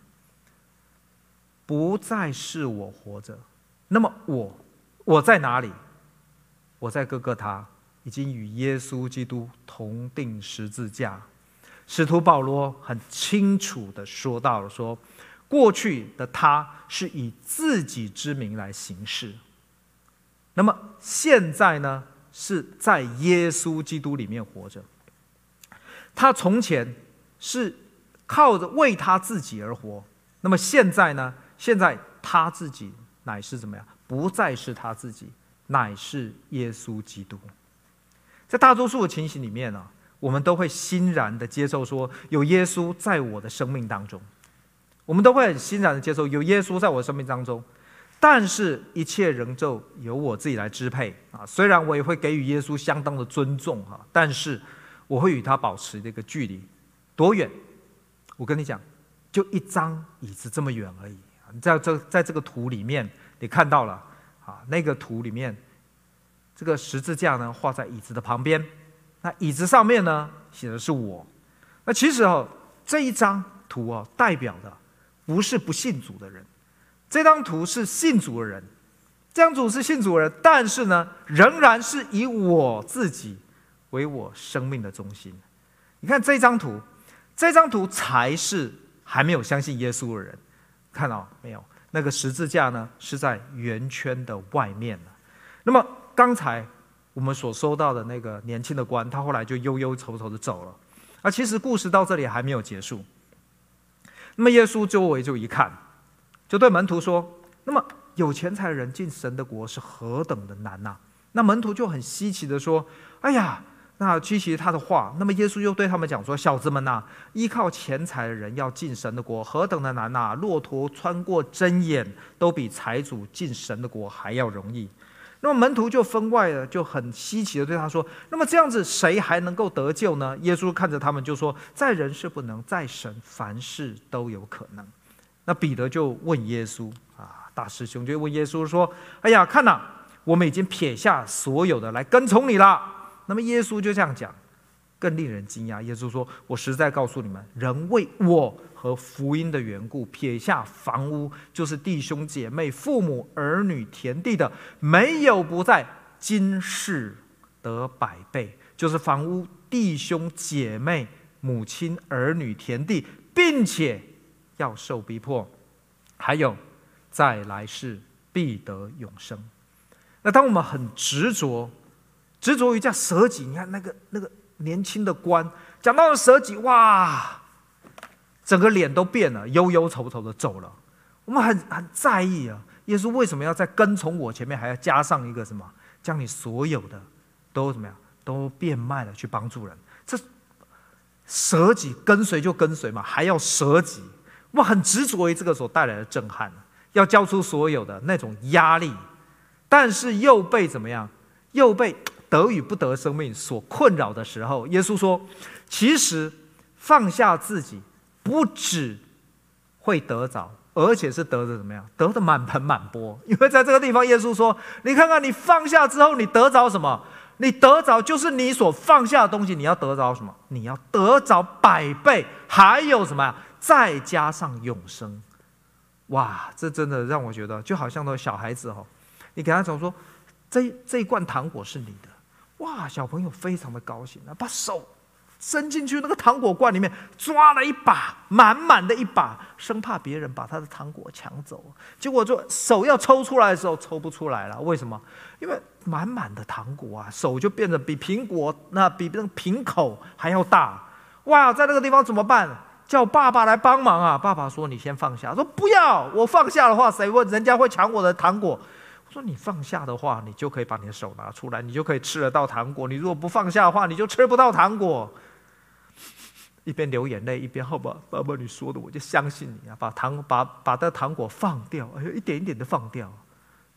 不再是我活着，那么我我在哪里？我在哥哥他，已经与耶稣基督同钉十字架。使徒保罗很清楚的说到了，说过去的他是以自己之名来行事，那么现在呢，是在耶稣基督里面活着。他从前是靠着为他自己而活，那么现在呢？现在他自己乃是怎么样？不再是他自己，乃是耶稣基督。在大多数的情形里面呢、我们都会欣然的接受说，有耶稣在我的生命当中，我们都会很欣然的接受有耶稣在我的生命当中。但是，一切仍旧由我自己来支配啊。虽然我也会给予耶稣相当的尊重哈，但是我会与他保持这个距离，多远？我跟你讲，就一张椅子这么远而已。在这在这个图里面，你看到了啊，那个图里面，这个十字架呢画在椅子的旁边，那椅子上面呢写的是我。那其实哦，这一张图哦代表的不是不信主的人，这张图是信主的人，这张图是信主的人，但是呢，仍然是以我自己为我生命的中心。你看这张图，这张图才是还没有相信耶稣的人。看到没有？那个十字架呢，是在圆圈的外面。那么刚才我们所收到的那个年轻的官，他后来就忧忧愁愁的走了。而其实故事到这里还没有结束。那么耶稣周围就一看，就对门徒说：“那么有钱财人进神的国是何等的难呐！”那门徒就很稀奇的说：“哎呀！”那记起他的话，那么耶稣又对他们讲说：“小子们呐、依靠钱财的人要进神的国，何等的难呐、骆驼穿过针眼，都比财主进神的国还要容易。”那么门徒就分外的就很稀奇的对他说：“那么这样子，谁还能够得救呢？”耶稣看着他们就说：“在人是不能，在神凡事都有可能。”那彼得就问耶稣啊，大师兄就问耶稣说：“哎呀，看呐，我们已经撇下所有的来跟从你了。”那么耶稣就这样讲，更令人惊讶。耶稣说：“我实在告诉你们，人为我和福音的缘故，撇下房屋，就是弟兄姐妹、父母、儿女、田地的，没有不在今世得百倍；就是房屋、弟兄姐妹、母亲、儿女、田地，并且要受逼迫，还有在来世必得永生。”那当我们很执着。执着于叫舍己，你看那个那个年轻的官讲到了舍己，哇，整个脸都变了，忧忧愁愁的走了。我们很很在意啊，耶稣为什么要在跟从我前面还要加上一个什么？将你所有的都怎么样？都变卖了去帮助人？这舍己跟随就跟随嘛，还要舍己，我很执着于这个所带来的震撼，要交出所有的那种压力，但是又被怎么样？又被。得与不得生命所困扰的时候，耶稣说：“其实放下自己，不只会得着，而且是得的怎么样？得的满盆满钵。因为在这个地方，耶稣说：‘你看看，你放下之后，你得着什么？你得着就是你所放下的东西。你要得着什么？你要得着百倍，还有什么？再加上永生。哇，这真的让我觉得，就好像那小孩子哦，你给他讲说，这这一罐糖果是你的。”哇，小朋友非常的高兴啊，把手伸进去那个糖果罐里面，抓了一把，满满的一把，生怕别人把他的糖果抢走。结果就手要抽出来的时候，抽不出来了。为什么？因为满满的糖果啊，手就变得比苹果那比那个瓶口还要大。哇，在那个地方怎么办？叫爸爸来帮忙啊！爸爸说：“你先放下。”说：“不要，我放下的话，谁问？人家会抢我的糖果。”说你放下的话，你就可以把你的手拿出来，你就可以吃得到糖果。你如果不放下的话，你就吃不到糖果。一边流眼泪一边，好吧，爸爸你说的我就相信你啊，把糖把把这糖果放掉，哎呦，一点一点的放掉。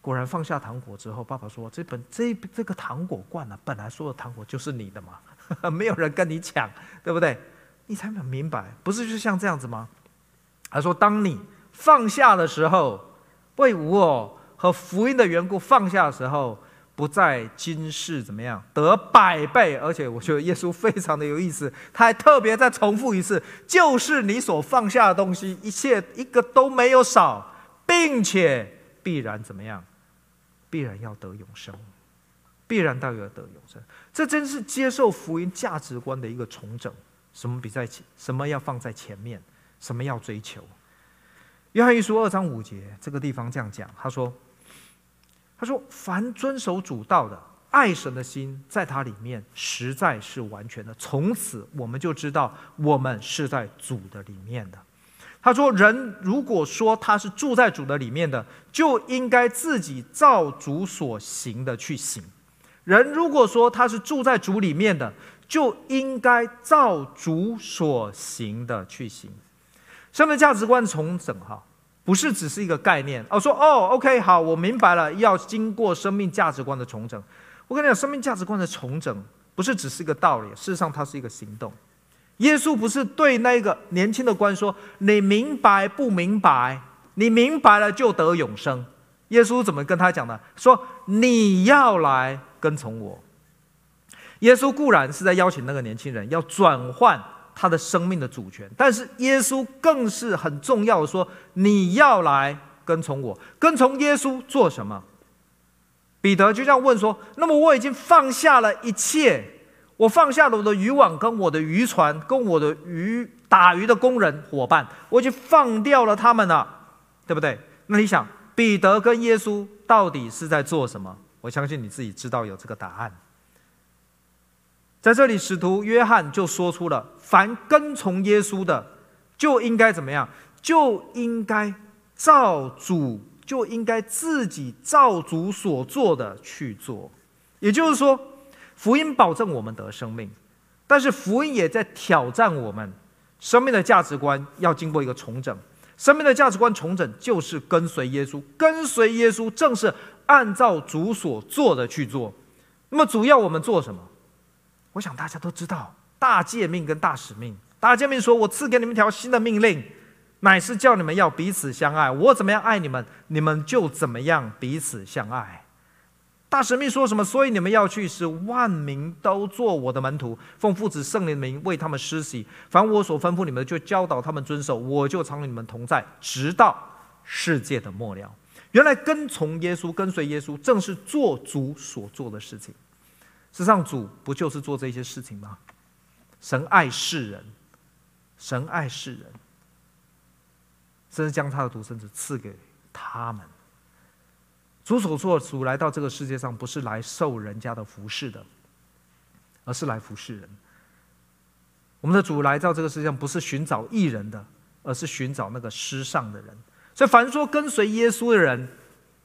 果然放下糖果之后，爸爸说：“这本这这个糖果罐呢、啊，本来说的糖果就是你的嘛，没有人跟你抢，对不对？你才明白，不是就像这样子吗？”他说：“当你放下的时候，为我和福音的缘故放下的时候，不在今世怎么样得百倍，而且我觉得耶稣非常的有意思，他还特别再重复一次，就是你所放下的东西，一切一个都没有少，并且必然怎么样？”必然要得永生，必然到要得永生，这真是接受福音价值观的一个重整。什么比在前？什么要放在前面？什么要追求？约翰一书二章五节这个地方这样讲，他说：“他说，凡遵守主道的，爱神的心在他里面，实在是完全的。从此我们就知道，我们是在主的里面的。”他说：“人如果说他是住在主的里面的，就应该自己照主所行的去行；人如果说他是住在主里面的，就应该照主所行的去行。生命价值观重整，哈，不是只是一个概念。哦，说哦，OK，好，我明白了，要经过生命价值观的重整。我跟你讲，生命价值观的重整不是只是一个道理，事实上它是一个行动。”耶稣不是对那个年轻的官说：“你明白不明白？你明白了就得永生。”耶稣怎么跟他讲的？说：“你要来跟从我。”耶稣固然是在邀请那个年轻人要转换他的生命的主权，但是耶稣更是很重要的说：“你要来跟从我，跟从耶稣做什么？”彼得就这样问说：“那么我已经放下了一切。”我放下了我的渔网，跟我的渔船，跟我的鱼打鱼的工人伙伴，我已经放掉了他们了，对不对？那你想，彼得跟耶稣到底是在做什么？我相信你自己知道有这个答案。在这里，使徒约翰就说出了：凡跟从耶稣的，就应该怎么样？就应该照主，就应该自己照主所做的去做。也就是说。福音保证我们得生命，但是福音也在挑战我们生命的价值观要经过一个重整。生命的价值观重整就是跟随耶稣，跟随耶稣正是按照主所做的去做。那么主要我们做什么？我想大家都知道大诫命跟大使命。大诫命说：“我赐给你们一条新的命令，乃是叫你们要彼此相爱。我怎么样爱你们，你们就怎么样彼此相爱。”大使命说什么？所以你们要去，使万民都做我的门徒，奉父子圣灵的名为他们施洗。凡我所吩咐你们，就教导他们遵守。我就常与你们同在，直到世界的末了。原来跟从耶稣、跟随耶稣，正是做主所做的事情。世上，主不就是做这些事情吗？神爱世人，神爱世人，甚至将他的独生子赐给他们。主所做，主来到这个世界上，不是来受人家的服侍的，而是来服侍人。我们的主来到这个世界上，不是寻找义人的，而是寻找那个失丧的人。所以，凡说跟随耶稣的人，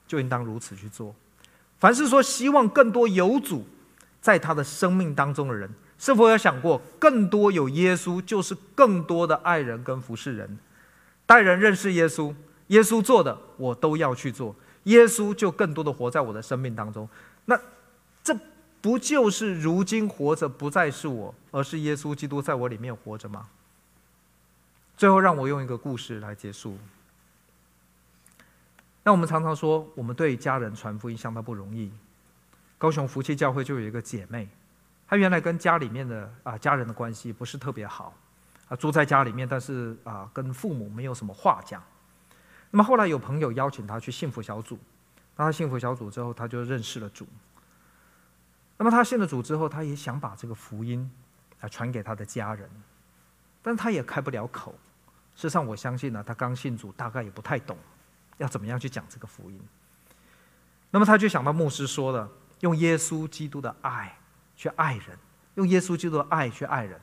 就应当如此去做。凡是说希望更多有主在他的生命当中的人，是否有想过，更多有耶稣，就是更多的爱人跟服侍人，带人认识耶稣。耶稣做的，我都要去做。耶稣就更多的活在我的生命当中，那这不就是如今活着不再是我，而是耶稣基督在我里面活着吗？最后，让我用一个故事来结束。那我们常常说，我们对家人传福音相当不容易。高雄福气教会就有一个姐妹，她原来跟家里面的啊家人的关系不是特别好，啊住在家里面，但是啊跟父母没有什么话讲。那么后来有朋友邀请她去幸福小组，当他幸福小组之后，她就认识了主。那么她信了主之后，她也想把这个福音啊传给她的家人，但她也开不了口。事实上，我相信呢，她刚信主，大概也不太懂要怎么样去讲这个福音。那么她就想到牧师说的，用耶稣基督的爱去爱人，用耶稣基督的爱去爱人。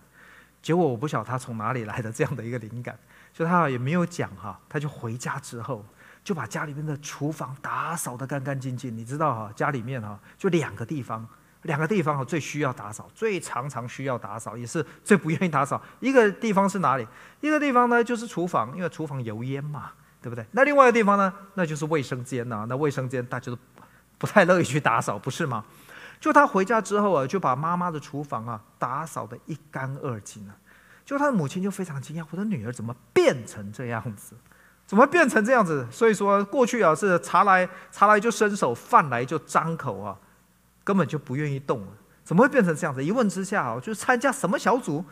结果我不晓得他从哪里来的这样的一个灵感。就他也没有讲哈，他就回家之后就把家里面的厨房打扫得干干净净。你知道哈，家里面哈就两个地方，两个地方哈最需要打扫，最常常需要打扫，也是最不愿意打扫。一个地方是哪里？一个地方呢，就是厨房，因为厨房油烟嘛，对不对？那另外一个地方呢，那就是卫生间呐、那卫生间大家都不太乐意去打扫，不是吗？就他回家之后啊，就把妈妈的厨房啊打扫得一干二净啊。就他的母亲就非常惊讶，我的女儿怎么变成这样子？怎么变成这样子？所以说过去啊是茶来茶来就伸手，饭来就张口啊，根本就不愿意动了。怎么会变成这样子？一问之下啊，就参加什么小组？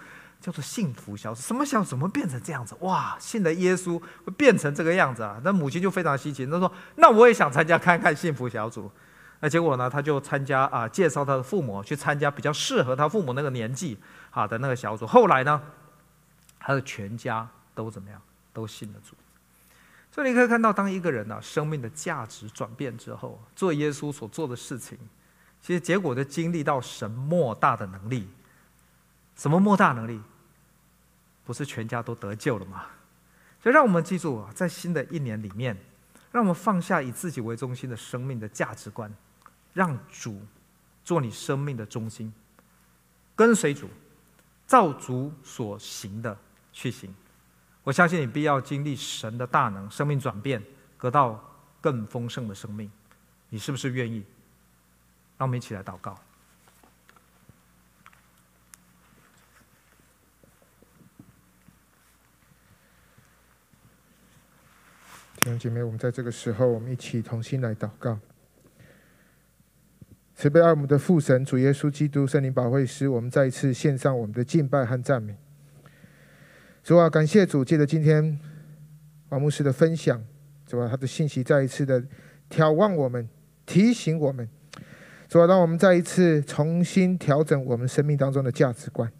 叫做幸福小组。什么小？怎么变成这样子？哇，信了耶稣会变成这个样子啊？那母亲就非常稀奇，她说：“那我也想参加看看幸福小组。”那结果呢？他就参加啊，介绍他的父母去参加比较适合他父母那个年纪好的那个小组。后来呢，他的全家都怎么样？都信了主。所以你可以看到，当一个人呢、啊，生命的价值转变之后，做耶稣所做的事情，其实结果就经历到神莫大的能力。什么莫大能力？不是全家都得救了吗？所以让我们记住，在新的一年里面，让我们放下以自己为中心的生命的价值观。让主做你生命的中心，跟随主，照主所行的去行。我相信你必要经历神的大能，生命转变，得到更丰盛的生命。你是不是愿意？让我们一起来祷告。弟兄姐妹，我们在这个时候，我们一起同心来祷告。慈悲爱我们的父神主耶稣基督圣灵保惠师，我们再一次献上我们的敬拜和赞美。主啊，感谢主，借着今天王牧师的分享，主啊，他的信息再一次的挑望我们，提醒我们，主啊，让我们再一次重新调整我们生命当中的价值观。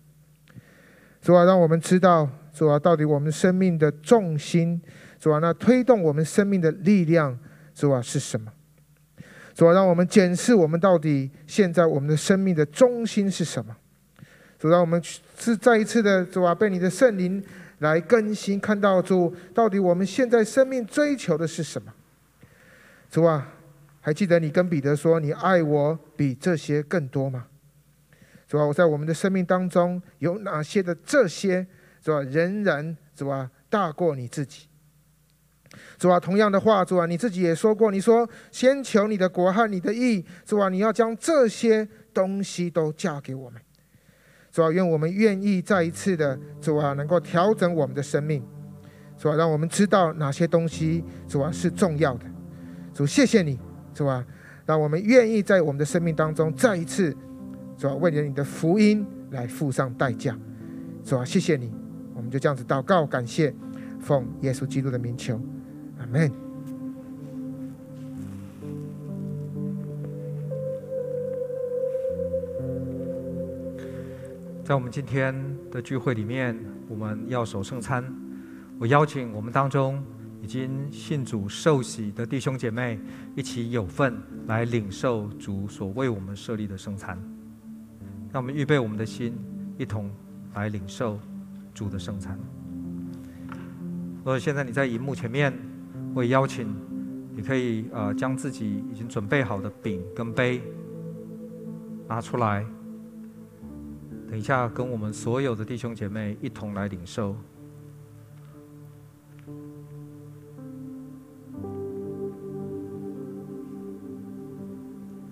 主啊，让我们知道，主啊，到底我们生命的重心，主啊，那推动我们生命的力量，主啊，是什么？主啊，让我们检视我们到底现在我们的生命的中心是什么？主，让我们是再一次的主啊，被你的圣灵来更新，看到主到底我们现在生命追求的是什么？主啊，还记得你跟彼得说：“你爱我比这些更多吗？”主啊，我在我们的生命当中有哪些的这些主啊，仍然主啊大过你自己？主啊，同样的话，主啊，你自己也说过，你说先求你的国和你的义，主啊，你要将这些东西都嫁给我们。主啊，愿我们愿意再一次的，主啊，能够调整我们的生命，主啊，让我们知道哪些东西，主啊，是重要的。主，谢谢你，主啊，让我们愿意在我们的生命当中再一次，主啊，为了你的福音来付上代价。主啊，谢谢你，我们就这样子祷告，感谢，奉耶稣基督的名求。Amen。在我们今天的聚会里面，我们要守圣餐。我邀请我们当中已经信主受洗的弟兄姐妹，一起有份来领受主所为我们设立的圣餐。让我们预备我们的心，一同来领受主的圣餐。而现在你在荧幕前面。我邀请，你可以呃将自己已经准备好的饼跟杯拿出来，等一下跟我们所有的弟兄姐妹一同来领受。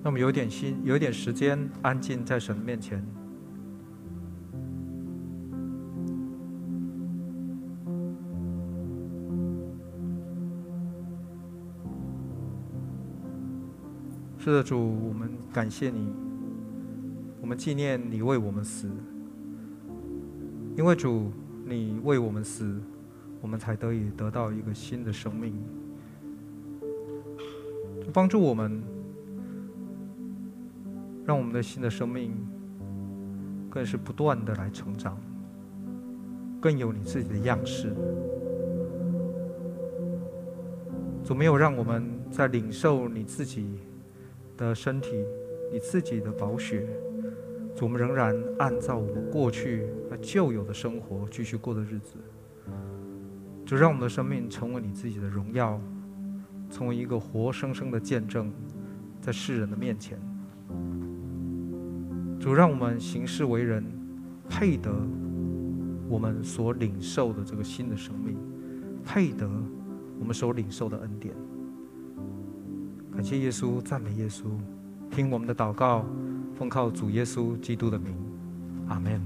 那么有点心，有点时间，安静在神面前。是的，主，我们感谢你，我们纪念你为我们死，因为主，你为我们死，我们才得以得到一个新的生命，帮助我们，让我们的新的生命更是不断的来成长，更有你自己的样式。主没有让我们在领受你自己。的身体，你自己的宝血，主我们仍然按照我们过去和旧有的生活继续过的日子，就让我们的生命成为你自己的荣耀，成为一个活生生的见证，在世人的面前。主让我们行事为人配得我们所领受的这个新的生命，配得我们所领受的恩典。感谢耶稣，赞美耶稣，听我们的祷告，奉靠主耶稣基督的名，阿门。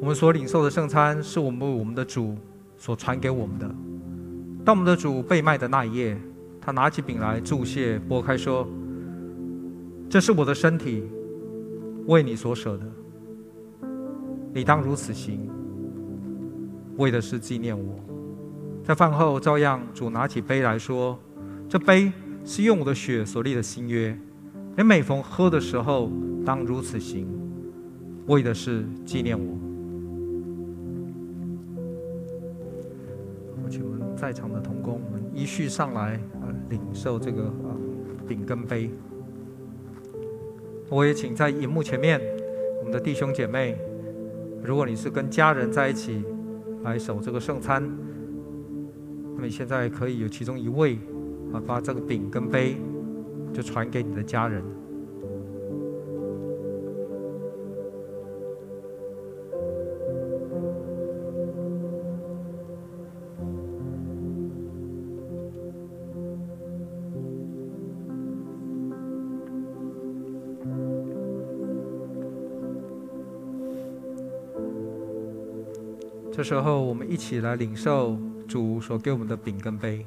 我们所领受的圣餐，是我们为我们的主所传给我们的。当我们的主被卖的那一夜，他拿起饼来祝谢，拨开说：“这是我的身体，为你所舍的，你当如此行，为的是纪念我。”在饭后，照样主拿起杯来说：“这杯是用我的血所立的新约，你每逢喝的时候，当如此行，为的是纪念我。”我请问在场的同工，们依序上来啊，领受这个啊饼跟杯。我也请在荧幕前面我们的弟兄姐妹，如果你是跟家人在一起来守这个圣餐，那么你现在可以有其中一位啊，把这个饼跟杯就传给你的家人。时候，我们一起来领受主所给我们的饼跟杯。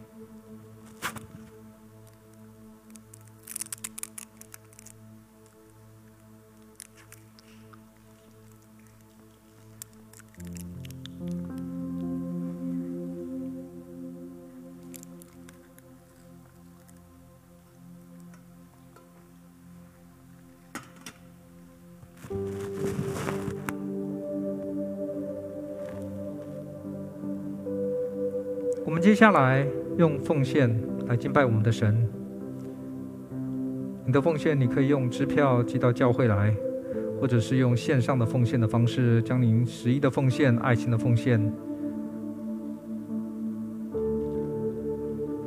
接下来用奉献来敬拜我们的神。你的奉献，你可以用支票寄到教会来，或者是用线上的奉献的方式，将您十一的奉献、爱心的奉献。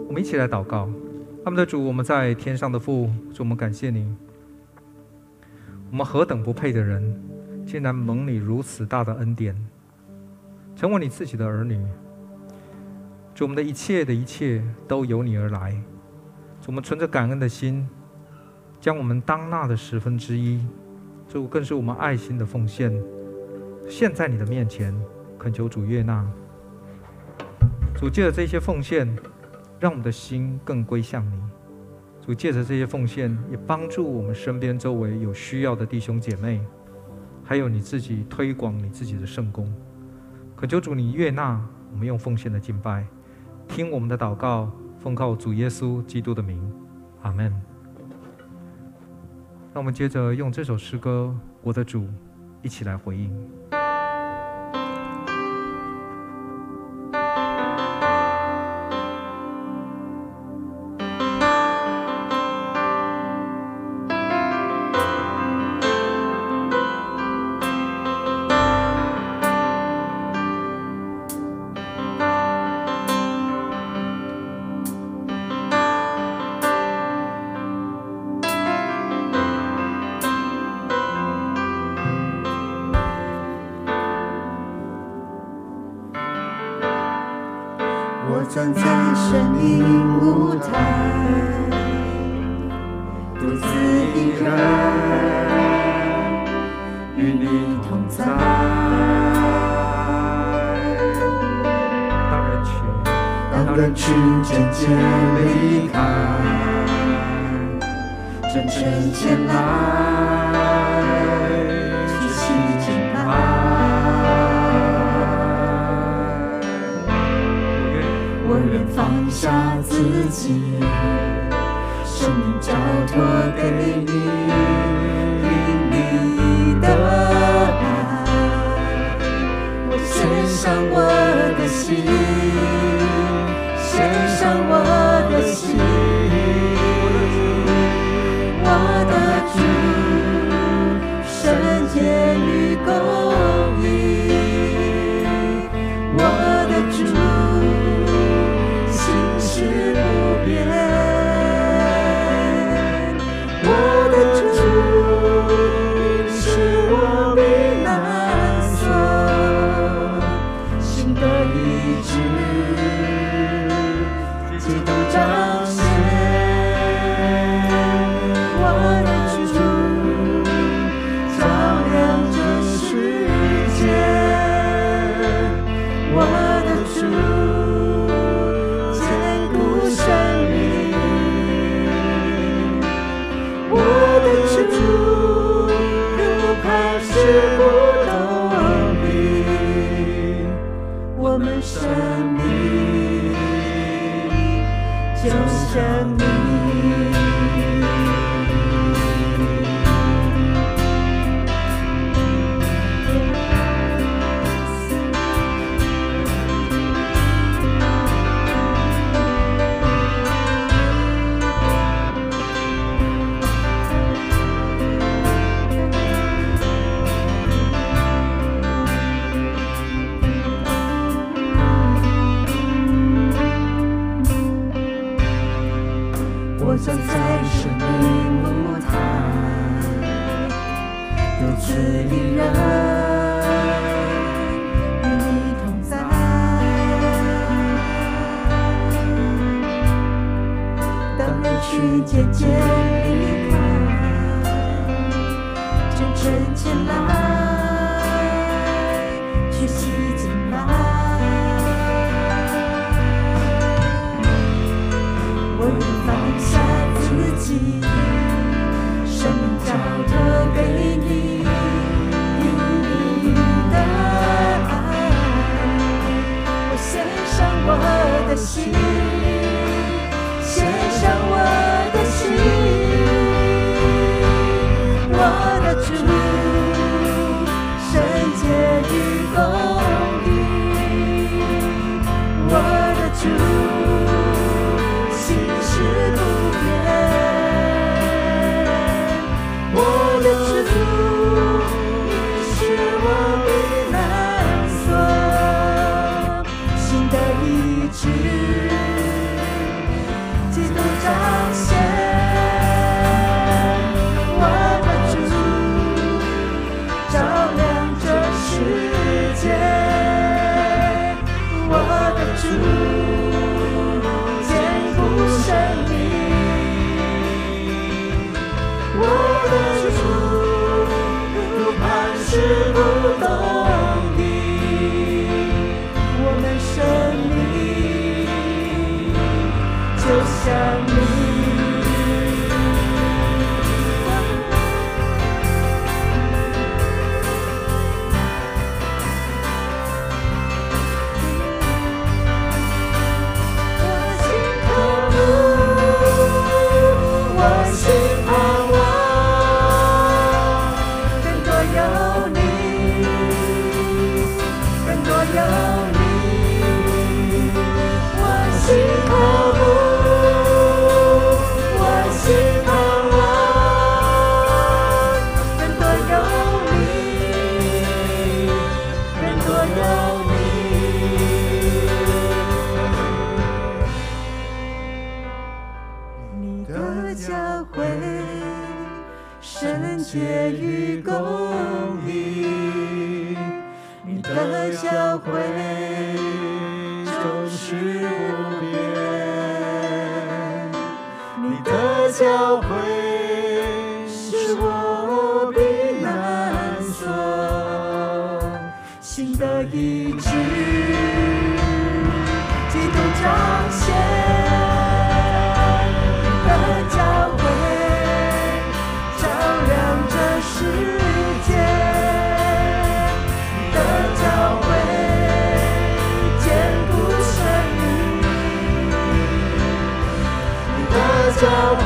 我们一起来祷告，阿们的主，我们在天上的父，主，我们感谢你。我们何等不配的人，竟然蒙你如此大的恩典，成为你自己的儿女。我们的一切的一切都由你而来。主，我们存着感恩的心，将我们当纳的十分之一，主更是我们爱心的奉献，献在你的面前，恳求主悦纳。主，借着这些奉献，让我们的心更归向你。主，借着这些奉献，也帮助我们身边周围有需要的弟兄姐妹，还有你自己推广你自己的圣工。恳求主你悦纳我们用奉献的敬拜。听我们的祷告，奉靠主耶稣基督的名，阿门。那我们接着用这首诗歌《我的主》一起来回应。我愿放下自己，生命交托给你，因你的爱，我献上我的心，献上我的心。我的主，圣洁与公。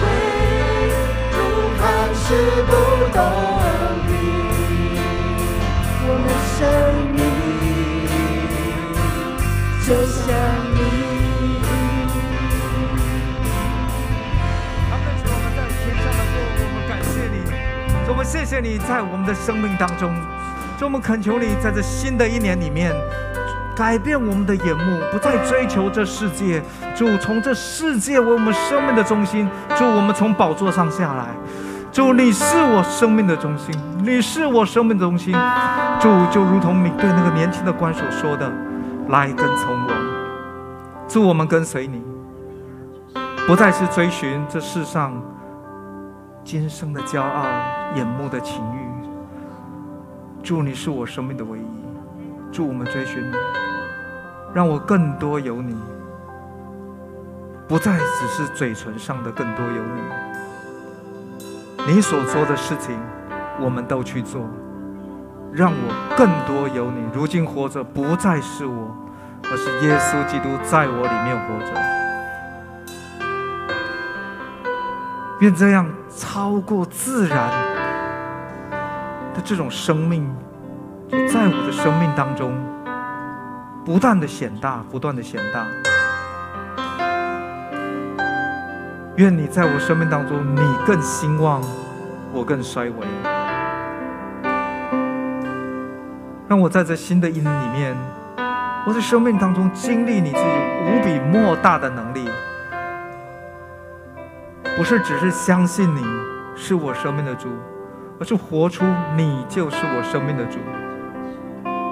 会，路还是不懂你，我们生命就像你。他们求我们在天上的父，我们感谢你，我们谢谢你在我们的生命当中，我们恳求你在这新的一年里面。改变我们的眼目，不再追求这世界。主，从这世界为我们生命的中心。主，我们从宝座上下来。主，你是我生命的中心，你是我生命的中心。主，就如同你对那个年轻的官所说的：“来跟从我。”祝，我们跟随你，不再是追寻这世上今生的骄傲、眼目的情欲。祝，你是我生命的唯一。助，我们追寻你。让我更多有你，不再只是嘴唇上的更多有你。你所做的事情，我们都去做。让我更多有你。如今活着不再是我，而是耶稣基督在我里面活着。愿这样超过自然的这种生命，在我的生命当中不断的显大，不断的显大。愿你在我生命当中，你更兴旺，我更衰微。让我在这新的一年里面，我在生命当中经历你自己无比莫大的能力，不是只是相信你是我生命的主，而是活出你就是我生命的主。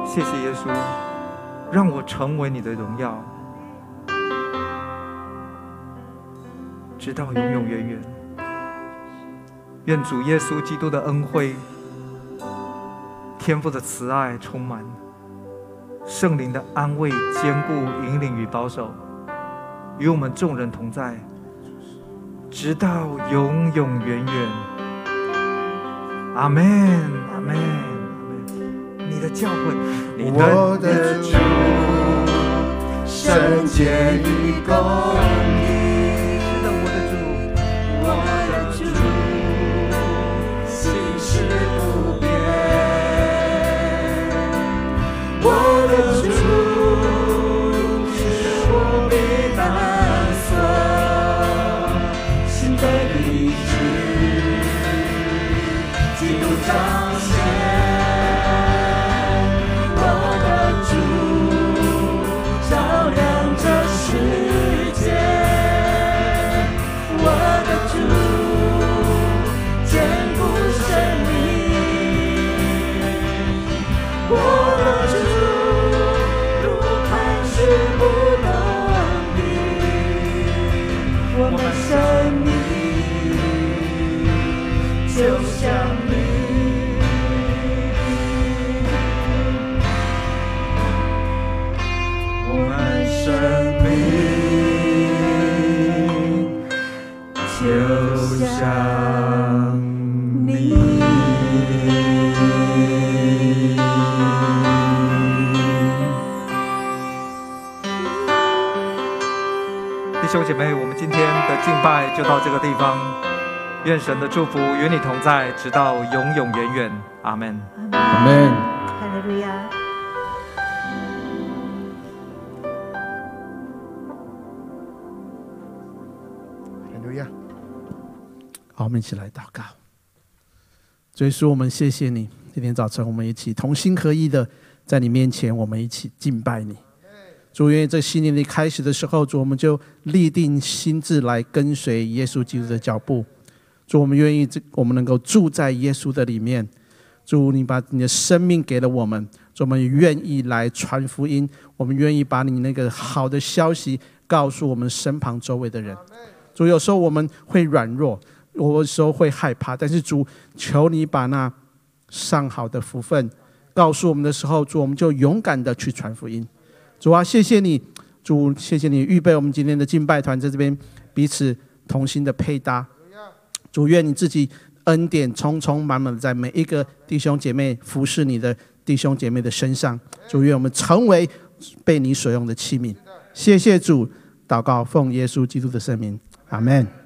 谢谢耶稣，让我成为你的荣耀。直到永永远远，愿主耶稣基督的恩惠、天父的慈爱充满，圣灵的安慰、坚固、引领与保守，与我们众人同在，直到永永远远。阿门，阿门，你的教诲，我的主，圣洁与公就到这个地方，愿神的祝福与你同在，直到永永远远。阿门。阿门。哈利路亚。哈利路亚。好，我们一起来祷告。主耶稣，我们谢谢你，今天早晨我们一起同心合意的在你面前，我们一起敬拜你。主，愿这新年的开始的时候，主，我们就立定心志来跟随耶稣基督的脚步。主，我们愿意这，我们能够住在耶稣的里面。主，你把你的生命给了我们，主，我们愿意来传福音。我们愿意把你那个好的消息告诉我们身旁周围的人。主，有时候我们会软弱，有时候会害怕，但是主，求你把那上好的福分告诉我们的时候，主，我们就勇敢的去传福音。主啊，谢谢你，主，谢谢你预备我们今天的敬拜团在这边彼此同心的配搭。主，愿你自己恩典充充满满在每一个弟兄姐妹服侍你的弟兄姐妹的身上。主，愿我们成为被你所用的器皿。谢谢主，祷告奉耶稣基督的圣名，阿门。